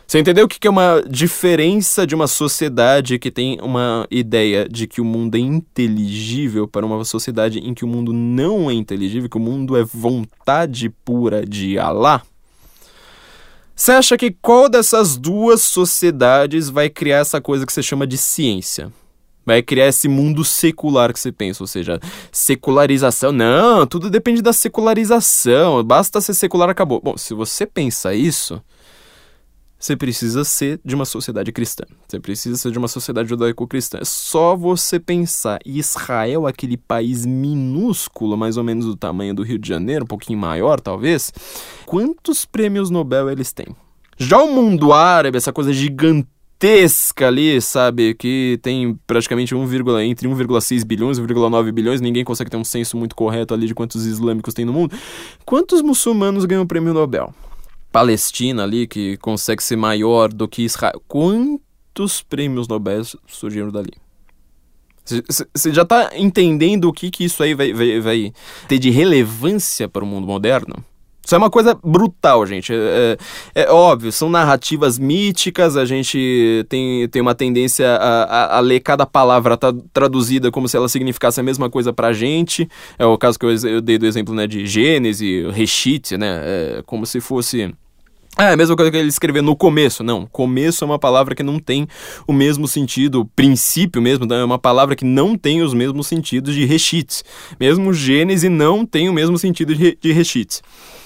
Você entendeu o que é uma diferença de uma sociedade que tem uma ideia de que o mundo é inteligível para uma sociedade em que o mundo não é inteligível, que o mundo é vontade pura de Allah? Você acha que qual dessas duas sociedades vai criar essa coisa que você chama de ciência? Vai criar esse mundo secular que você pensa, ou seja, secularização. Não, tudo depende da secularização. Basta ser secular, acabou. Bom, se você pensa isso, você precisa ser de uma sociedade cristã. Você precisa ser de uma sociedade judaico-cristã. É só você pensar. Israel, aquele país minúsculo, mais ou menos do tamanho do Rio de Janeiro, um pouquinho maior talvez, quantos prêmios Nobel eles têm? Já o mundo árabe, essa coisa gigantesca ali, sabe, que tem praticamente 1, entre 1,6 bilhões e 1,9 bilhões, ninguém consegue ter um senso muito correto ali de quantos islâmicos tem no mundo. Quantos muçulmanos ganham o prêmio Nobel? Palestina ali, que consegue ser maior do que Israel. Quantos prêmios Nobel surgiram dali? Você já está entendendo o que, que isso aí vai, vai, vai, ter de relevância para o mundo moderno? Isso é uma coisa brutal, gente. É, é, é, óbvio, são narrativas míticas, a gente tem, tem uma tendência a, a, a ler cada palavra tá traduzida como se ela significasse a mesma coisa pra gente. É o caso que eu, eu dei do exemplo né, de Gênesis, Reshit, né? É, como se fosse é, a mesma coisa que ele escrever no começo. Não, começo é uma palavra que não tem o mesmo sentido, princípio mesmo, é uma palavra que não tem os mesmos sentidos de reshit. Mesmo Gênesis não tem o mesmo sentido de, de.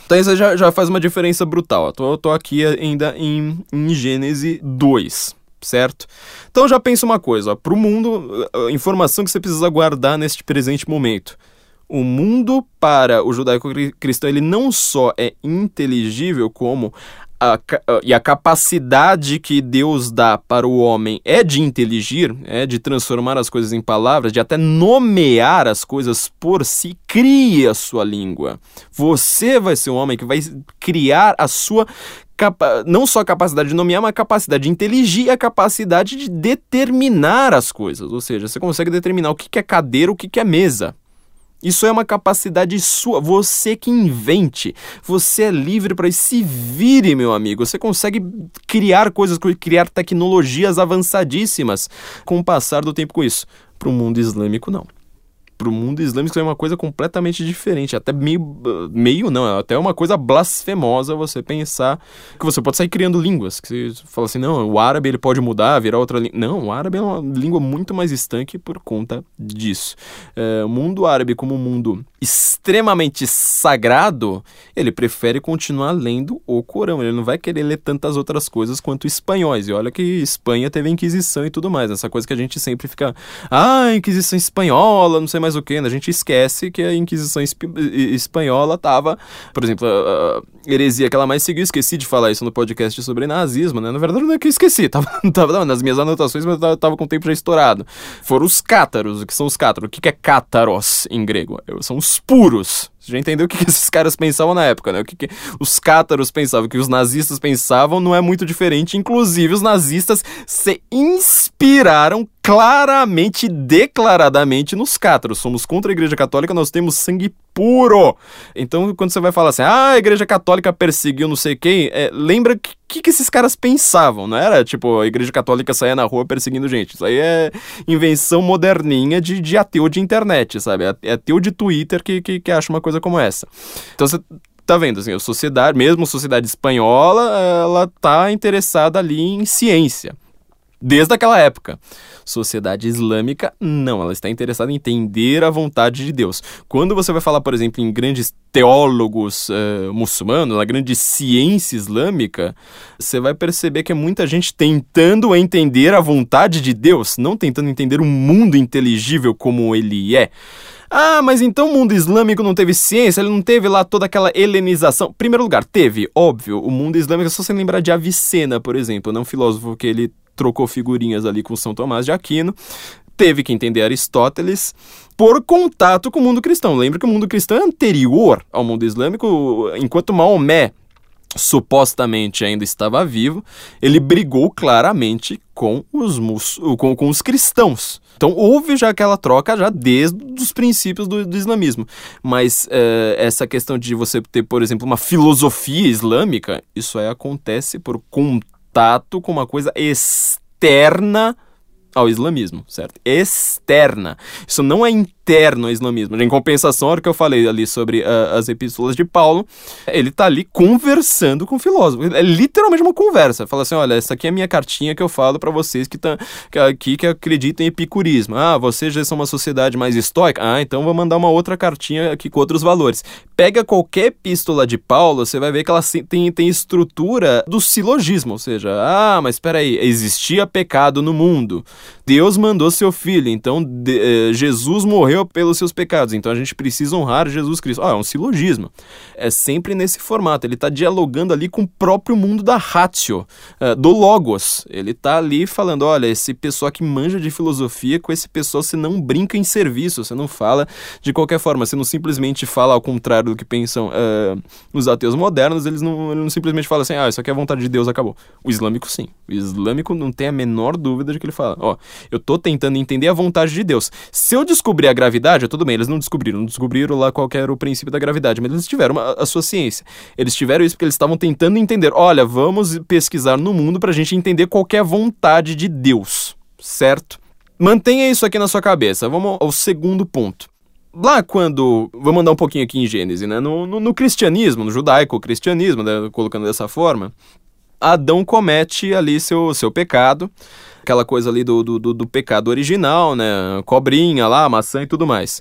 Então isso já, já faz uma diferença brutal. Eu tô, tô aqui ainda em, em Gênesis 2, certo? Então já pensa uma coisa, para o mundo, a informação que você precisa guardar neste presente momento. O mundo para o judaico-cristão ele não só é inteligível como a, e a capacidade que Deus dá para o homem é de inteligir, é de transformar as coisas em palavras, de até nomear as coisas por si, cria a sua língua. Você vai ser um homem que vai criar a sua não só a capacidade de nomear, mas a capacidade de inteligir a capacidade de determinar as coisas. Ou seja, você consegue determinar o que é cadeira, o que é mesa. Isso é uma capacidade sua, você que invente. Você é livre para se vire, meu amigo. Você consegue criar coisas, criar tecnologias avançadíssimas com o passar do tempo com isso. Para o mundo islâmico, não para o mundo islâmico é uma coisa completamente diferente, até meio, meio não, é até uma coisa blasfemosa você pensar que você pode sair criando línguas, que você fala assim, não, o árabe ele pode mudar, virar outra língua. Não, o árabe é uma língua muito mais estanque por conta disso. É, o mundo árabe como um mundo extremamente sagrado, ele prefere continuar lendo o Corão, ele não vai querer ler tantas outras coisas quanto espanhóis, e olha que Espanha teve Inquisição e tudo mais, essa coisa que a gente sempre fica, ah, Inquisição espanhola, não sei mais o que, né? a gente esquece que a Inquisição espanhola estava, por exemplo, a, a, heresia que ela mais seguiu, esqueci de falar isso no podcast sobre nazismo, né? Na verdade não é que eu esqueci, tava, tava nas minhas anotações, mas eu tava com o tempo já estourado. Foram os cátaros, o que são os cátaros? O que é cátaros em grego? São os puros, já entendeu o que, esses caras pensavam na época, né? O que, que os cátaros pensavam, o que os nazistas pensavam não é muito diferente. Inclusive, os nazistas se inspiraram claramente, declaradamente nos cátaros. Somos contra a Igreja Católica, nós temos sangue puro. Então, quando você vai falar assim, ah, a Igreja Católica perseguiu não sei quem, é, lembra que que, que esses caras pensavam, não era tipo a Igreja Católica saia na rua perseguindo gente. Isso aí é invenção moderninha de, de ateu de internet, sabe? É ateu de Twitter que, que, que acha uma coisa como essa. Então você tá vendo, assim, a sociedade, mesmo a sociedade espanhola, ela tá interessada ali em ciência desde aquela época. Sociedade islâmica, não, ela está interessada em entender a vontade de Deus. Quando você vai falar, por exemplo, em grandes teólogos uh, muçulmanos, na grande ciência islâmica, você vai perceber que é muita gente tentando entender a vontade de Deus, não tentando entender o mundo inteligível como ele é. Ah, mas então o mundo islâmico não teve ciência, ele não teve lá toda aquela helenização. Primeiro lugar, teve, óbvio, o mundo islâmico, só você lembrar de Avicena, por exemplo, né? um filósofo que ele trocou figurinhas ali com São Tomás de Aquino, teve que entender Aristóteles por contato com o mundo cristão. Lembra que o mundo cristão é anterior ao mundo islâmico, enquanto Maomé supostamente ainda estava vivo, ele brigou claramente com os, mus com, com os cristãos. Então houve já aquela troca já desde os princípios do, do islamismo. Mas é, essa questão de você ter, por exemplo, uma filosofia islâmica, isso aí acontece por contato com uma coisa externa ao islamismo, certo? Externa. Isso não é interno ao islamismo. Em compensação, hora que eu falei ali sobre uh, as epístolas de Paulo, ele tá ali conversando com o filósofo. É literalmente uma conversa. Fala assim: olha, essa aqui é a minha cartinha que eu falo para vocês que estão aqui que acreditam em epicurismo. Ah, vocês já são uma sociedade mais estoica? Ah, então vou mandar uma outra cartinha aqui com outros valores. Pega qualquer epístola de Paulo, você vai ver que ela tem, tem estrutura do silogismo, ou seja, ah, mas espera aí, existia pecado no mundo. Deus mandou seu filho, então de, eh, Jesus morreu pelos seus pecados, então a gente precisa honrar Jesus Cristo. Ah, é um silogismo. É sempre nesse formato, ele está dialogando ali com o próprio mundo da ratio, uh, do logos. Ele está ali falando, olha, esse pessoal que manja de filosofia, com esse pessoal você não brinca em serviço, você não fala de qualquer forma, você não simplesmente fala ao contrário do que pensam uh, os ateus modernos, eles não, eles não simplesmente falam assim, ah, isso aqui é a vontade de Deus, acabou. O islâmico sim. O islâmico não tem a menor dúvida de que ele fala, ó, eu tô tentando entender a vontade de Deus. Se eu descobrir a gravidade, tudo bem, eles não descobriram, não descobriram lá qual era o princípio da gravidade, mas eles tiveram uma, a sua ciência. Eles tiveram isso porque eles estavam tentando entender, olha, vamos pesquisar no mundo pra gente entender qual é a vontade de Deus, certo? Mantenha isso aqui na sua cabeça. Vamos ao segundo ponto lá quando. Vamos andar um pouquinho aqui em Gênesis, né? No, no, no cristianismo, no judaico-cristianismo, né? colocando dessa forma, Adão comete ali seu, seu pecado aquela coisa ali do, do, do, pecado original, né? Cobrinha lá, maçã e tudo mais.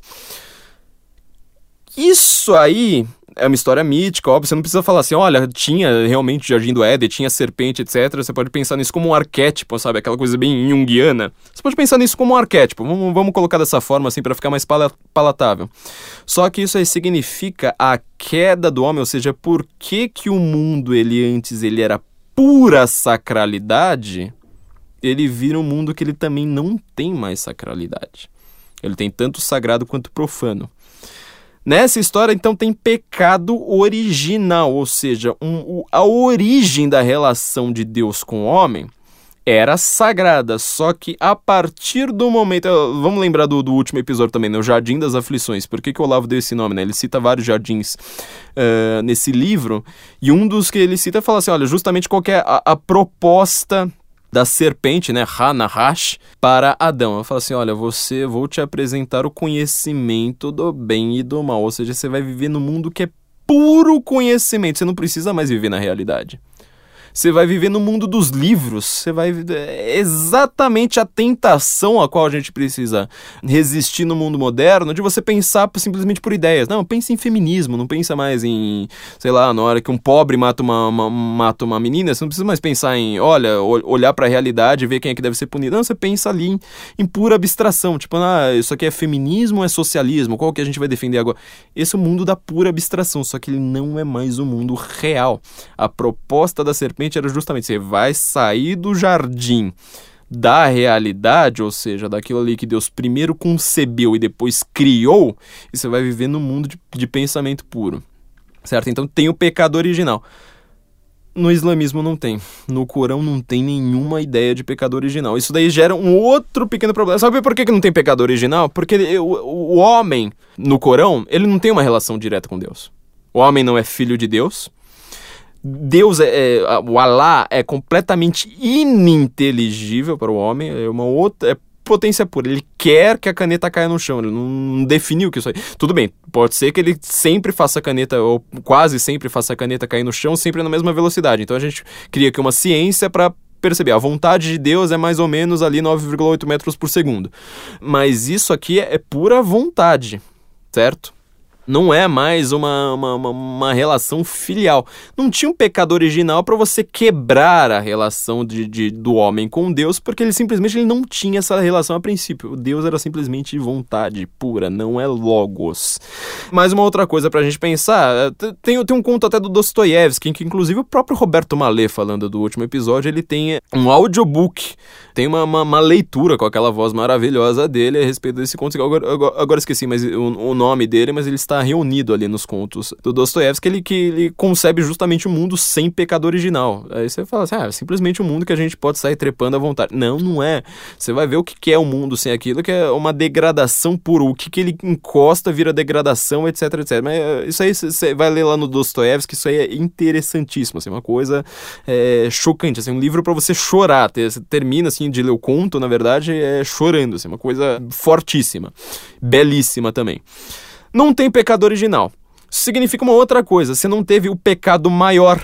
Isso aí é uma história mítica, óbvio, você não precisa falar assim, olha, tinha realmente o Jardim do Éden, tinha serpente, etc. Você pode pensar nisso como um arquétipo, sabe? Aquela coisa bem junguiana. Você pode pensar nisso como um arquétipo, vamos, vamos colocar dessa forma assim para ficar mais palatável. Só que isso aí significa a queda do homem, ou seja, por que que o mundo, ele antes, ele era pura sacralidade, ele vira um mundo que ele também não tem mais sacralidade. Ele tem tanto sagrado quanto profano. Nessa história, então, tem pecado original, ou seja, um, a origem da relação de Deus com o homem era sagrada, só que a partir do momento. Vamos lembrar do, do último episódio também, né? O Jardim das Aflições. Por que, que o Olavo deu esse nome, né? Ele cita vários jardins uh, nesse livro, e um dos que ele cita fala assim: olha, justamente qual é a, a proposta da serpente, né, Hanahash, para Adão. Ela fala assim: olha, você vou te apresentar o conhecimento do bem e do mal. Ou seja, você vai viver no mundo que é puro conhecimento. Você não precisa mais viver na realidade. Você vai viver no mundo dos livros. Você vai. É exatamente a tentação a qual a gente precisa resistir no mundo moderno de você pensar simplesmente por ideias. Não, pense em feminismo, não pensa mais em, sei lá, na hora que um pobre mata uma, uma mata uma menina, você não precisa mais pensar em, olha, olhar para a realidade e ver quem é que deve ser punido. Não, você pensa ali em, em pura abstração. Tipo, ah, isso aqui é feminismo ou é socialismo? Qual que a gente vai defender agora? Esse é o mundo da pura abstração, só que ele não é mais o mundo real. A proposta da serpente era justamente você vai sair do jardim da realidade, ou seja, daquilo ali que Deus primeiro concebeu e depois criou, e você vai viver no mundo de, de pensamento puro. Certo? Então tem o pecado original. No islamismo não tem. No Corão não tem nenhuma ideia de pecado original. Isso daí gera um outro pequeno problema. Sabe por que, que não tem pecado original? Porque o, o homem, no Corão, ele não tem uma relação direta com Deus. O homem não é filho de Deus. Deus é, é, o Alá é completamente ininteligível para o homem, é uma outra é potência pura. Ele quer que a caneta caia no chão, ele não definiu que isso aí. Tudo bem, pode ser que ele sempre faça a caneta ou quase sempre faça a caneta cair no chão, sempre na mesma velocidade. Então a gente cria aqui uma ciência para perceber, a vontade de Deus é mais ou menos ali 9,8 metros por segundo. Mas isso aqui é, é pura vontade, certo? Não é mais uma, uma, uma, uma relação filial. Não tinha um pecado original para você quebrar a relação de, de, do homem com Deus, porque ele simplesmente ele não tinha essa relação a princípio. Deus era simplesmente vontade pura, não é logos. Mais uma outra coisa para a gente pensar, é, tem, tem um conto até do Dostoiévski, que inclusive o próprio Roberto Malê, falando do último episódio, ele tem um audiobook, tem uma, uma, uma leitura com aquela voz maravilhosa dele a respeito desse conto. Agora, agora, agora esqueci mas o, o nome dele, mas ele está reunido ali nos contos do Dostoiévski, ele que ele concebe justamente um mundo sem pecado original. Aí você fala assim, ah, é simplesmente um mundo que a gente pode sair trepando à vontade. Não, não é. Você vai ver o que é o um mundo sem aquilo, que é uma degradação pura. O que, que ele encosta vira degradação, etc, etc. Mas eh, isso aí você vai ler lá no Dostoiévski, isso aí é interessantíssimo, assim, uma coisa é, chocante, assim, um livro para você chorar. Você termina, assim, de ler o conto, na verdade, é chorando, assim, uma coisa fortíssima, belíssima também não tem pecado original. Significa uma outra coisa, você não teve o pecado maior.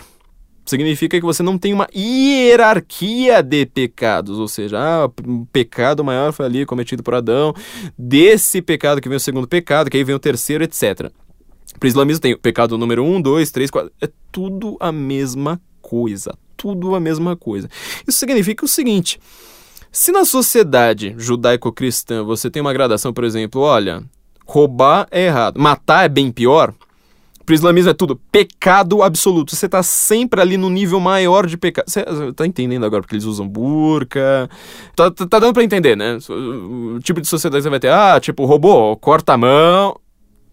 Significa que você não tem uma hierarquia de pecados, ou seja, ah, o pecado maior foi ali cometido por Adão, desse pecado que vem o segundo pecado, que aí vem o terceiro, etc. Para o islamismo tem o pecado número 1, 2, 3, 4. É tudo a mesma coisa. Tudo a mesma coisa. Isso significa o seguinte: se na sociedade judaico-cristã você tem uma gradação, por exemplo, olha, roubar é errado, matar é bem pior. Pro islamismo é tudo pecado absoluto. Você tá sempre ali no nível maior de pecado. Você tá entendendo agora porque eles usam burca. Tá, tá, tá dando pra entender, né? O tipo de sociedade você vai ter. Ah, tipo, robô, corta a mão.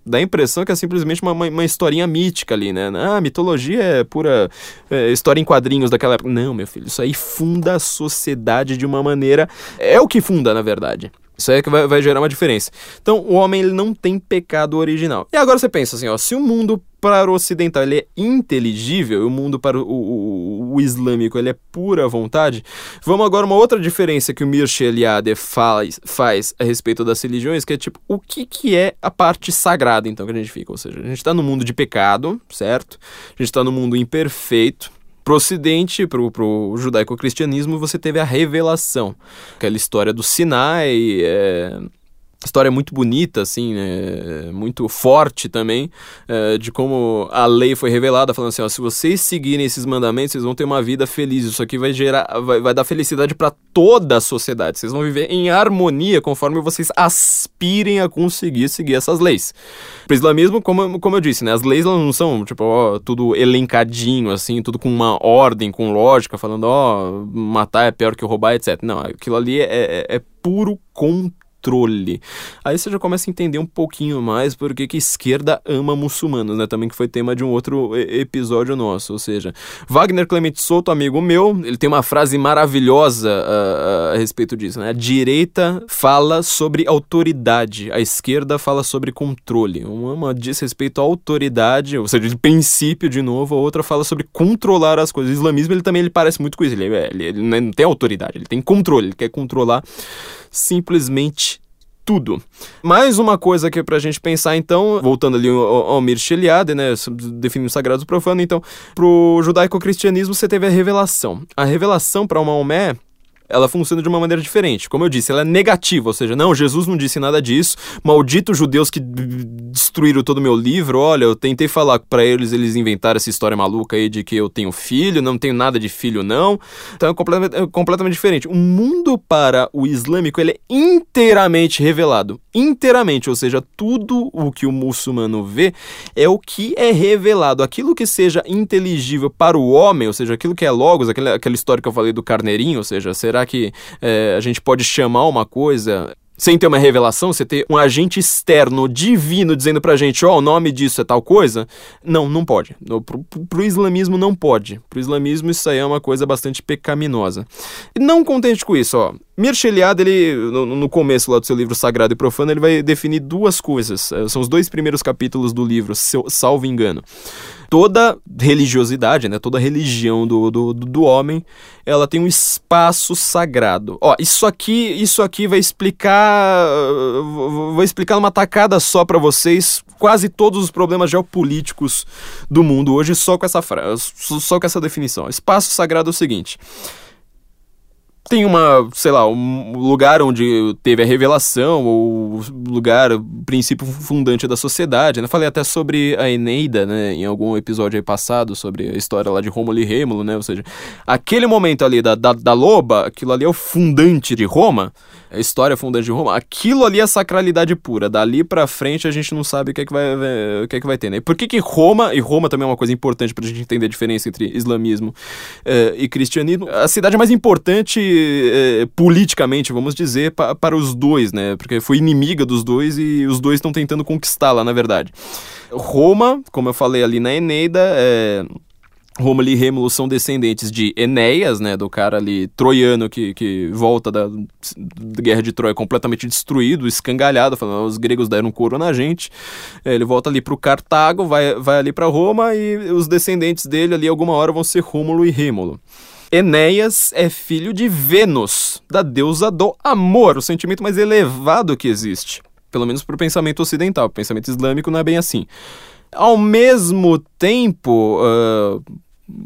Dá a impressão que é simplesmente uma, uma, uma historinha mítica ali, né? Ah, mitologia é pura é, história em quadrinhos daquela época. Não, meu filho, isso aí funda a sociedade de uma maneira. É o que funda, na verdade. Isso aí é que vai, vai, gerar uma diferença. Então, o homem ele não tem pecado original. E agora você pensa assim, ó, se o mundo para o ocidental ele é inteligível, o mundo para o, o, o, islâmico ele é pura vontade, vamos agora uma outra diferença que o Mircea Eliade faz, faz a respeito das religiões, que é tipo, o que, que é a parte sagrada, então, que a gente fica? Ou seja, a gente está no mundo de pecado, certo? A gente está no mundo imperfeito, Pro ocidente, pro, pro judaico-cristianismo, você teve a revelação. Aquela história do Sinai, é, história muito bonita, assim, né? muito forte também, é, de como a lei foi revelada, falando assim, ó, se vocês seguirem esses mandamentos, vocês vão ter uma vida feliz, isso aqui vai gerar, vai, vai dar felicidade para toda a sociedade, vocês vão viver em harmonia conforme vocês aspirem a conseguir seguir essas leis. Pro islamismo, como, como eu disse, né, as leis não são, tipo, ó, tudo elencadinho, assim, tudo com uma ordem, com lógica, falando, ó, matar é pior que roubar, etc. Não, aquilo ali é, é, é puro controle controle. Aí você já começa a entender um pouquinho mais porque que esquerda ama muçulmanos, né? Também que foi tema de um outro episódio nosso. Ou seja, Wagner Clemente Souto, amigo meu, ele tem uma frase maravilhosa a, a, a respeito disso, né? A direita fala sobre autoridade, a esquerda fala sobre controle. Uma diz respeito à autoridade, ou seja, de princípio de novo, a outra fala sobre controlar as coisas. O islamismo ele também ele parece muito com isso. Ele, ele, ele não tem autoridade, ele tem controle, ele quer controlar simplesmente tudo. Mais uma coisa aqui pra gente pensar, então, voltando ali ao, ao Mir Sheliade, né, definindo o sagrado e profano, então, pro judaico-cristianismo você teve a revelação. A revelação para Maomé ela funciona de uma maneira diferente. Como eu disse, ela é negativa, ou seja, não, Jesus não disse nada disso. Malditos judeus que destruíram todo o meu livro. Olha, eu tentei falar para eles, eles inventaram essa história maluca aí de que eu tenho filho, não tenho nada de filho, não. Então é completamente, é completamente diferente. O mundo para o islâmico ele é inteiramente revelado. Inteiramente, ou seja, tudo o que o muçulmano vê é o que é revelado. Aquilo que seja inteligível para o homem, ou seja, aquilo que é logos, aquela, aquela história que eu falei do carneirinho, ou seja, será Será que é, a gente pode chamar uma coisa sem ter uma revelação, você ter um agente externo, divino, dizendo pra gente, ó, oh, o nome disso é tal coisa? Não, não pode. Pro, pro islamismo não pode. Pro islamismo isso aí é uma coisa bastante pecaminosa. Não contente com isso, ó. Mir Sheliad, ele, no, no, começo lá do seu livro Sagrado e Profano, ele vai definir duas coisas. É, são os dois primeiros capítulos do livro, salvo engano toda religiosidade, né, toda religião do, do, do homem, ela tem um espaço sagrado. Ó, isso aqui, isso aqui vai explicar, vou explicar numa tacada só para vocês quase todos os problemas geopolíticos do mundo hoje só com essa frase, só com essa definição. Espaço sagrado é o seguinte: tem uma, sei lá, um lugar onde teve a revelação, ou lugar, princípio fundante da sociedade, né? Falei até sobre a Eneida, né, em algum episódio aí passado, sobre a história lá de Rômulo e Rêmulo, né? Ou seja, aquele momento ali da, da, da loba, aquilo ali é o fundante de Roma, a história fundante de Roma, aquilo ali é sacralidade pura. Dali pra frente a gente não sabe o que é que vai, o que é que vai ter, né? Por que que Roma, e Roma também é uma coisa importante pra gente entender a diferença entre islamismo eh, e cristianismo, a cidade mais importante eh, politicamente, vamos dizer, pa, para os dois, né? Porque foi inimiga dos dois e os dois estão tentando conquistá-la, na verdade. Roma, como eu falei ali na Eneida, é Rômulo e Rêmulo são descendentes de Enéas, né, do cara ali troiano que, que volta da, da guerra de Troia completamente destruído, escangalhado, falando, os gregos deram couro na gente. Ele volta ali pro Cartago, vai, vai ali para Roma e os descendentes dele ali alguma hora vão ser Rômulo e Rêmulo. Enéas é filho de Vênus, da deusa do amor, o sentimento mais elevado que existe. Pelo menos para o pensamento ocidental. O pensamento islâmico não é bem assim. Ao mesmo tempo, uh,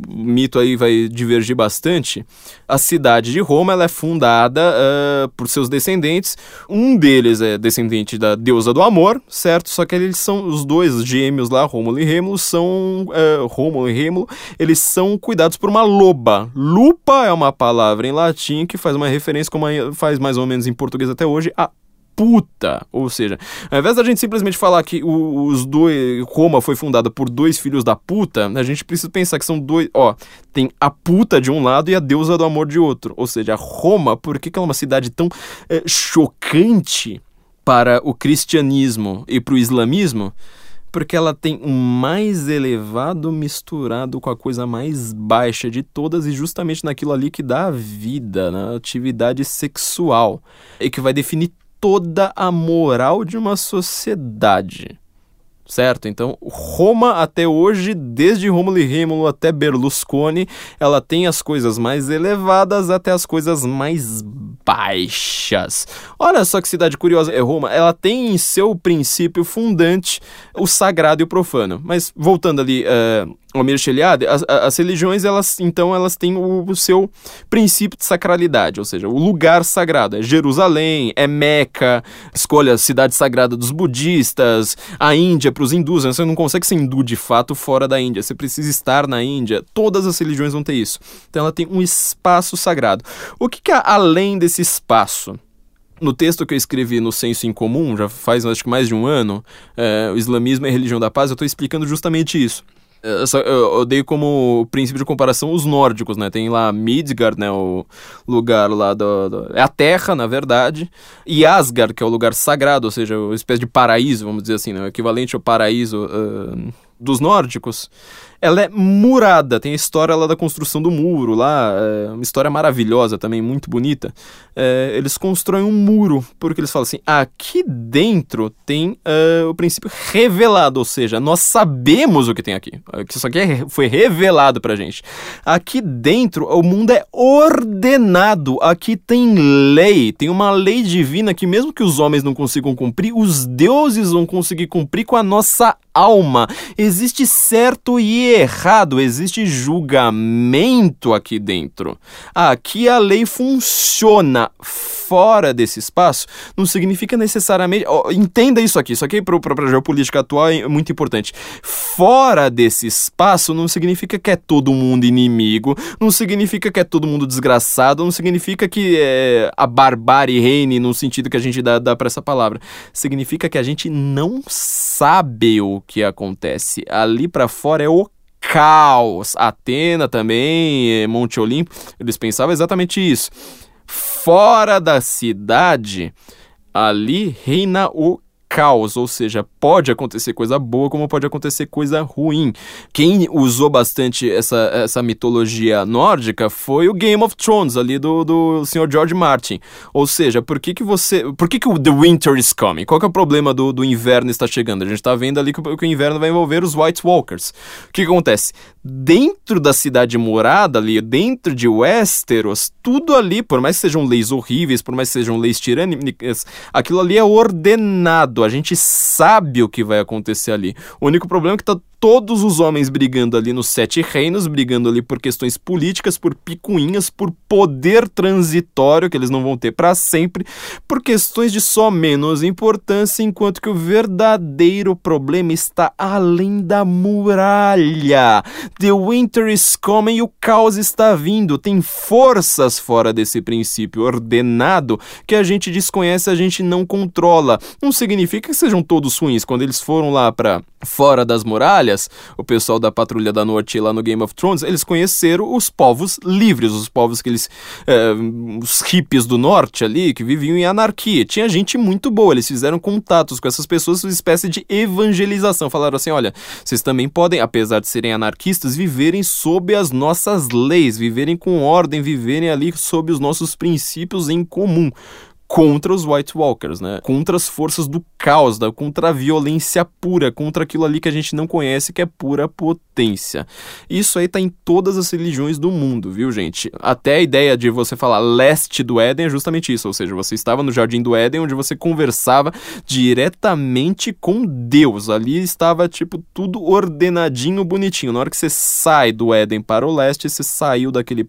o mito aí vai divergir bastante. A cidade de Roma ela é fundada uh, por seus descendentes. Um deles é descendente da deusa do amor, certo? Só que eles são os dois gêmeos lá, Rômulo e Rêmulo, são uh, Rômulo e Rêmulo, eles são cuidados por uma loba. Lupa é uma palavra em latim que faz uma referência como faz mais ou menos em português até hoje a puta. Ou seja, ao invés da gente simplesmente falar que os dois. Roma foi fundada por dois filhos da puta, a gente precisa pensar que são dois. Ó, tem a puta de um lado e a deusa do amor de outro. Ou seja, Roma, por que, que é uma cidade tão é, chocante para o cristianismo e para o islamismo? porque ela tem o mais elevado misturado com a coisa mais baixa de todas e justamente naquilo ali que dá a vida, na atividade sexual e que vai definir toda a moral de uma sociedade. Certo? Então, Roma até hoje, desde Rômulo e Rêmulo até Berlusconi, ela tem as coisas mais elevadas até as coisas mais baixas. Olha só que cidade curiosa é Roma. Ela tem em seu princípio fundante o sagrado e o profano. Mas voltando ali, uh, Almir Cheliade, as, as, religiões, elas então, elas têm o, o, seu princípio de sacralidade, ou seja, o lugar sagrado. É Jerusalém, é Meca, escolha a cidade sagrada dos budistas, a Índia para os hindus. Você não consegue ser hindu de fato fora da Índia, você precisa estar na Índia. Todas as religiões vão ter isso. Então ela tem um espaço sagrado. O que, que há além desse espaço? No texto que eu escrevi no Senso em Comum, já faz acho que mais de um ano, é, o islamismo é religião da paz, eu estou explicando justamente isso. Eu, dei como princípio de comparação os nórdicos, né? Tem lá Midgard, né? O lugar lá do, do, É a terra, na verdade. E Asgard, que é o lugar sagrado, ou seja, uma espécie de paraíso, vamos dizer assim, né? O equivalente ao paraíso uh, dos nórdicos ela é murada, tem a história lá da construção do muro, lá, é uma história maravilhosa também, muito bonita. É, eles constroem um muro, porque eles falam assim: aqui dentro tem uh, o princípio revelado, ou seja, nós sabemos o que tem aqui. Isso aqui é, foi revelado pra gente. Aqui dentro o mundo é ordenado, aqui tem lei, tem uma lei divina que, mesmo que os homens não consigam cumprir, os deuses vão conseguir cumprir com a nossa alma. Existe certo e errado, existe julgamento aqui dentro. Aqui a lei funciona fora desse espaço não significa necessariamente. Oh, entenda isso aqui, isso aqui para a geopolítica atual é muito importante. Fora desse espaço não significa que é todo mundo inimigo, não significa que é todo mundo desgraçado, não significa que é, a barbárie reine no sentido que a gente dá, dá para essa palavra. Significa que a gente não sabe o que acontece. Ali para fora é o caos. Atena também, Monte Olimpo, eles pensavam exatamente isso fora da cidade, ali reina o caos, ou seja, pode acontecer coisa boa como pode acontecer coisa ruim. Quem usou bastante essa, essa mitologia nórdica foi o Game of Thrones ali do, do Sr. George Martin. Ou seja, por que que você, por que que o The Winter is coming? Qual que é o problema do, do inverno está chegando? A gente está vendo ali que, que, o inverno vai envolver os White Walkers. O que, que acontece? Dentro da cidade morada ali, dentro de Westeros, tudo ali, por mais que sejam leis horríveis, por mais que sejam leis tirânicas, aquilo ali é ordenado a gente sabe o que vai acontecer ali. O único problema é que tá todos os homens brigando ali nos sete reinos, brigando ali por questões políticas, por picuinhas, por poder transitório que eles não vão ter para sempre, por questões de só menos importância, enquanto que o verdadeiro problema está além da muralha. The winter is coming e o caos está vindo. Tem forças fora desse princípio ordenado que a gente desconhece, a gente não controla. Não significa que sejam todos ruins. Quando eles foram lá para fora das muralhas, o pessoal da Patrulha da Norte lá no Game of Thrones, eles conheceram os povos livres, os povos que eles. É, os hippies do norte ali, que viviam em anarquia. Tinha gente muito boa, eles fizeram contatos com essas pessoas, uma espécie de evangelização. Falaram assim: olha, vocês também podem, apesar de serem anarquistas, viverem sob as nossas leis, viverem com ordem, viverem ali sob os nossos princípios em comum contra os White Walkers, né? Contra as forças do caos, da, contra a violência pura, contra aquilo ali que a gente não conhece, que é pura potência. Isso aí tá em todas as religiões do mundo, viu, gente? Até a ideia de você falar leste do Éden é justamente isso, ou seja, você estava no jardim do Éden onde você conversava diretamente com Deus. Ali estava tipo tudo ordenadinho, bonitinho. Na hora que você sai do Éden para o leste, você saiu daquele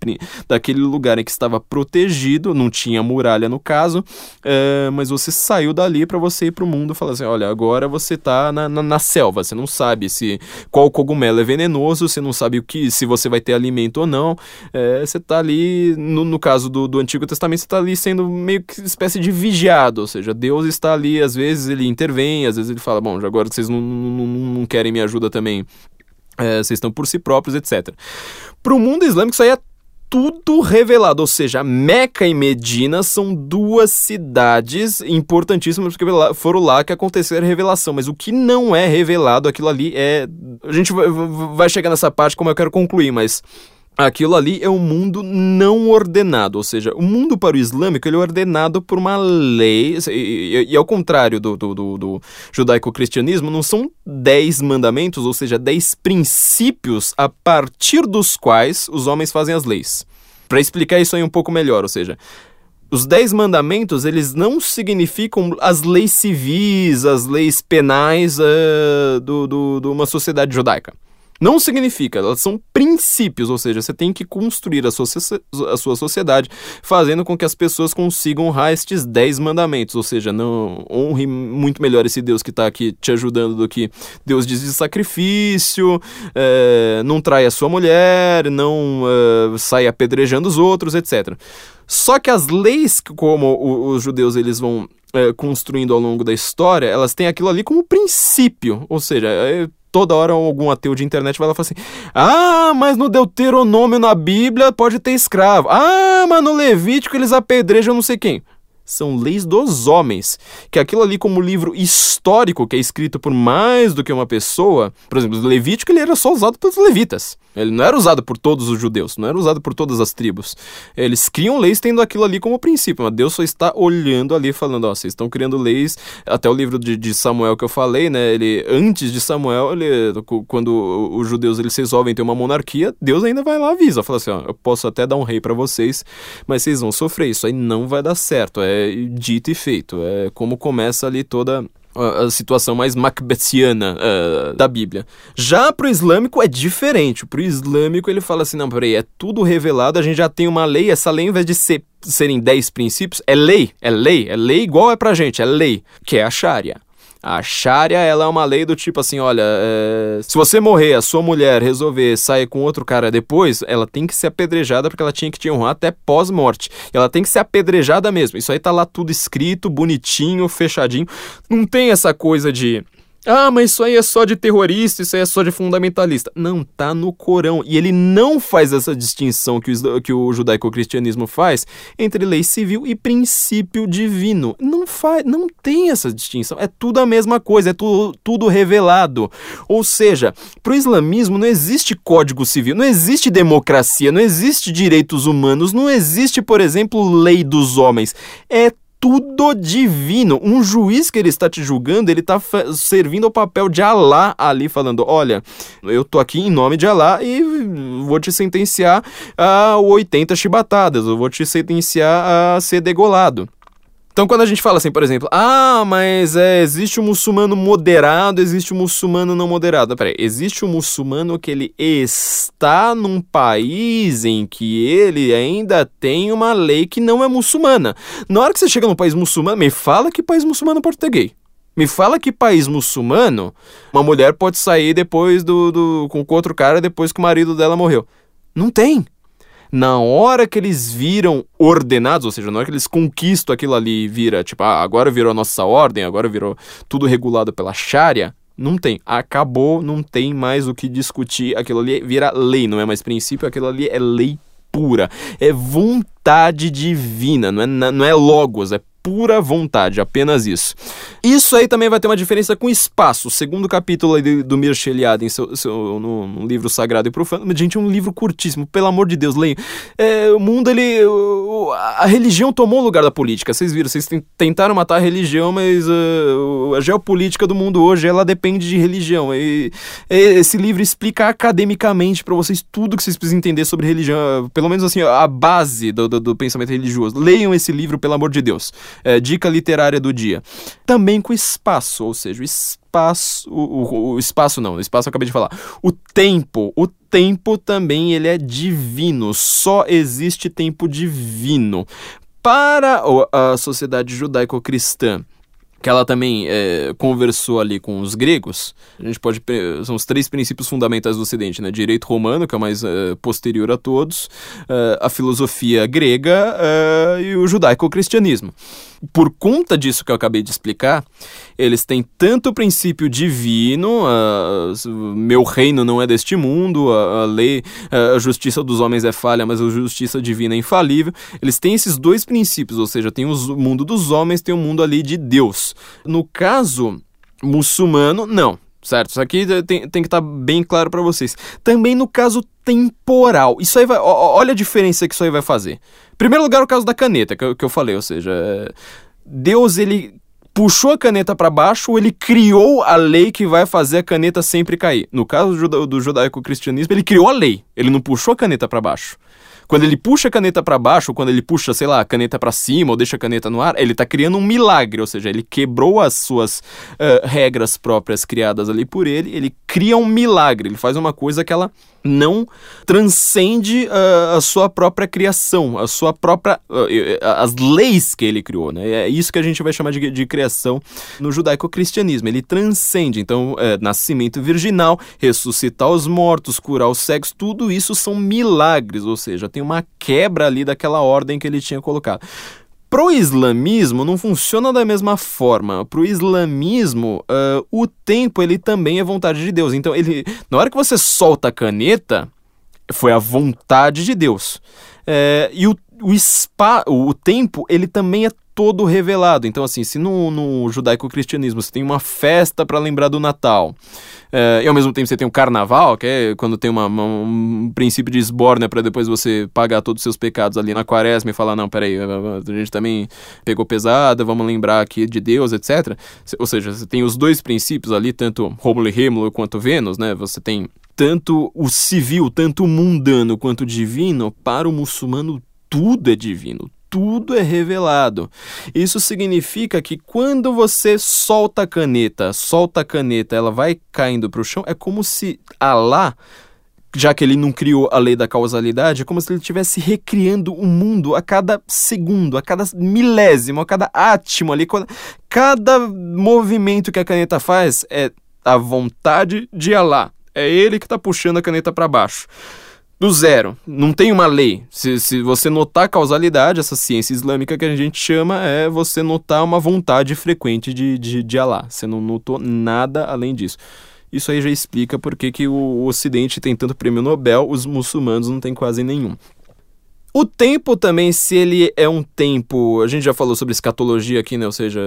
daquele lugar em que estava protegido, não tinha muralha no caso, é, mas você saiu dali para você ir pro mundo e falar assim: olha, agora você tá na, na, na, selva, você não sabe se qual cogumelo é venenoso, você não sabe o que, se você vai ter alimento ou não. É, você tá ali, no, no caso do, do Antigo Testamento, você tá ali sendo meio que espécie de vigiado, ou seja, Deus está ali, às vezes ele intervém, às vezes ele fala: bom, agora vocês não, não, não querem minha ajuda também. É, vocês estão por si próprios, etc. Para o mundo islâmico, isso aí é tudo revelado, ou seja, Meca e Medina são duas cidades importantíssimas porque foram lá que aconteceu a revelação, mas o que não é revelado, aquilo ali é. A gente vai chegar nessa parte como eu quero concluir, mas aquilo ali é um mundo não ordenado, ou seja, o mundo para o islâmico ele é ordenado por uma lei, e, e, e ao contrário do, do, do, do judaico-cristianismo, não são dez mandamentos, ou seja, dez princípios a partir dos quais os homens fazem as leis. Para explicar isso aí um pouco melhor, ou seja, os dez mandamentos, eles não significam as leis civis, as leis penais uh, do, do, de uma sociedade judaica. Não significa, elas são princípios, ou seja, você tem que construir a sua, a sua sociedade fazendo com que as pessoas consigam honrar estes 10 mandamentos, ou seja, não honre muito melhor esse Deus que está aqui te ajudando do que Deus diz de sacrifício, é, não trai a sua mulher, não é, sai apedrejando os outros, etc. Só que as leis, como os judeus eles vão é, construindo ao longo da história, elas têm aquilo ali como princípio, ou seja, toda hora algum ateu de internet vai lá e fala assim: Ah, mas no Deuteronômio na Bíblia pode ter escravo. Ah, mas no Levítico eles apedrejam não sei quem são leis dos homens. Que aquilo ali, como livro histórico, que é escrito por mais do que uma pessoa, por exemplo, o Levítico ele era só usado pelos levitas. Ele não era usado por todos os judeus, não era usado por todas as tribos. Eles criam leis tendo aquilo ali como princípio, mas Deus só está olhando ali, falando: Ó, vocês estão criando leis. Até o livro de, de, Samuel que eu falei, né? Ele, antes de Samuel, ele, quando os judeus eles resolvem ter uma monarquia, Deus ainda vai lá avisa, fala assim: Ó, eu posso até dar um rei para vocês, mas vocês vão sofrer. Isso aí não vai dar certo. É dito e feito. É como começa ali toda a situação mais macbethiana uh, da Bíblia. Já pro islâmico é diferente. Pro islâmico ele fala assim: não, peraí, é tudo revelado, a gente já tem uma lei, essa lei, ao invés de ser, serem dez princípios, é lei, é lei, é lei igual é pra gente, é lei, que é a Sharia. A Sharia, ela é uma lei do tipo assim, olha, é... se você morrer, a sua mulher resolver sair com outro cara depois, ela tem que ser apedrejada porque ela tinha que te honrar até pós-morte. Ela tem que ser apedrejada mesmo. Isso aí tá lá tudo escrito, bonitinho, fechadinho. Não tem essa coisa de ah, mas isso aí é só de terrorista, isso aí é só de fundamentalista. Não, tá no Corão. E ele não faz essa distinção que o, que o judaico-cristianismo faz entre lei civil e princípio divino. Não faz, não tem essa distinção. É tudo a mesma coisa, é tudo, revelado. Ou seja, pro islamismo não existe código civil, não existe democracia, não existe direitos humanos, não existe, por exemplo, lei dos homens. É tudo divino. Um juiz que ele está te julgando, ele está servindo o papel de Alá ali, falando: Olha, eu tô aqui em nome de Alá e vou te sentenciar a 80 chibatadas, eu vou te sentenciar a ser degolado. Então, quando a gente fala assim, por exemplo, ah, mas é, existe um muçulmano moderado, existe um muçulmano não moderado. Peraí, existe um muçulmano que ele está num país em que ele ainda tem uma lei que não é muçulmana. Na hora que você chega num país muçulmano, me fala que país muçulmano gay. Me fala que país muçulmano uma mulher pode sair depois do, do com outro cara depois que o marido dela morreu. Não tem na hora que eles viram ordenados, ou seja, na hora que eles conquistam aquilo ali e vira, tipo, ah, agora virou a nossa ordem, agora virou tudo regulado pela Sharia, não tem. Acabou, não tem mais o que discutir. Aquilo ali vira lei, não é mais princípio, aquilo ali é lei pura. É vontade divina, não é, não é logos, é pura vontade, apenas isso. Isso aí também vai ter uma diferença com espaço. O segundo capítulo do, Mircea Eliade em seu, seu, no, no, livro Sagrado e Profano. Gente, é um livro curtíssimo, pelo amor de Deus, leiam. É, o mundo, ele... A religião tomou o lugar da política. Vocês viram, vocês tentaram matar a religião, mas uh, a geopolítica do mundo hoje, ela depende de religião. E, esse livro explica academicamente para vocês tudo que vocês precisam entender sobre religião, pelo menos assim, a base do, do, do pensamento religioso. Leiam esse livro, pelo amor de Deus. É, dica literária do dia. Também com espaço, ou seja, o espaço. O, o, o, espaço não, o espaço eu acabei de falar. O tempo. O tempo também ele é divino. Só existe tempo divino. Para a sociedade judaico-cristã que ela também é, conversou ali com os gregos. A gente pode são os três princípios fundamentais do Ocidente, né? Direito romano, que é o mais é, posterior a todos, é, a filosofia grega é, e o judaico-cristianismo. Por conta disso que eu acabei de explicar, eles têm tanto o princípio divino, meu reino não é deste mundo, a, a lei, a justiça dos homens é falha, mas a justiça divina é infalível. Eles têm esses dois princípios, ou seja, tem o mundo dos homens, tem o mundo ali de Deus. No caso muçulmano, não certo? Isso aqui tem, tem que estar tá bem claro para vocês. Também no caso temporal. Isso aí vai. Olha a diferença que isso aí vai fazer. Primeiro lugar, o caso da caneta, que eu, que eu falei, ou seja, é, Deus ele puxou a caneta para baixo ou ele criou a lei que vai fazer a caneta sempre cair. No caso do, do judaico-cristianismo, ele criou a lei, ele não puxou a caneta para baixo. Quando ele puxa a caneta para baixo, ou quando ele puxa, sei lá, a caneta para cima, ou deixa a caneta no ar, ele tá criando um milagre, ou seja, ele quebrou as suas uh, regras próprias criadas ali por ele, ele cria um milagre, ele faz uma coisa que ela não transcende uh, a sua própria criação, a sua própria uh, as leis que ele criou, né? É isso que a gente vai chamar de, de criação no judaico-cristianismo. Ele transcende, então, é, nascimento virginal, ressuscitar os mortos, curar os cegos, tudo isso são milagres, ou seja, tem uma quebra ali daquela ordem que ele tinha colocado. Pro islamismo não funciona da mesma forma. Pro islamismo, uh, o tempo ele também é vontade de Deus. Então, ele, na hora que você solta a caneta, foi a vontade de Deus. É, e o, o, spa, o tempo ele também é todo revelado. Então, assim, se no, no judaico-cristianismo você tem uma festa para lembrar do Natal, é, e ao mesmo tempo você tem o carnaval, que é quando tem uma, uma, um princípio de esbórnia para depois você pagar todos os seus pecados ali na quaresma e falar, não, peraí, a gente também pegou pesada, vamos lembrar aqui de Deus, etc. Ou seja, você tem os dois princípios ali, tanto Rômulo e Rêmulo quanto Vênus, né? Você tem tanto o civil, tanto o mundano quanto o divino, para o muçulmano tudo é divino, tudo é revelado. Isso significa que quando você solta a caneta, solta a caneta, ela vai caindo para o chão, é como se Alá já que ele não criou a lei da causalidade, é como se ele estivesse recriando o mundo a cada segundo, a cada milésimo, a cada átimo ali. Cada movimento que a caneta faz é a vontade de Alá. É ele que está puxando a caneta para baixo do zero. Não tem uma lei. Se, se você notar causalidade, essa ciência islâmica que a gente chama é você notar uma vontade frequente de, de, de Allah. Você não notou nada além disso. Isso aí já explica por que, que o Ocidente tem tanto prêmio Nobel, os muçulmanos não têm quase nenhum. O tempo também, se ele é um tempo. A gente já falou sobre escatologia aqui, né? Ou seja,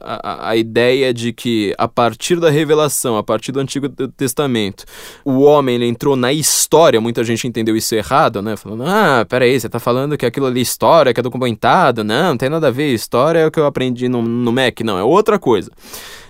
a, a, ideia de que a partir da revelação, a partir do Antigo Testamento, o homem ele entrou na história. Muita gente entendeu isso errado, né? Falando, ah, peraí, você tá falando que aquilo ali é história, que é documentado. Não, não tem nada a ver. História é o que eu aprendi no, no MEC. Não, é outra coisa.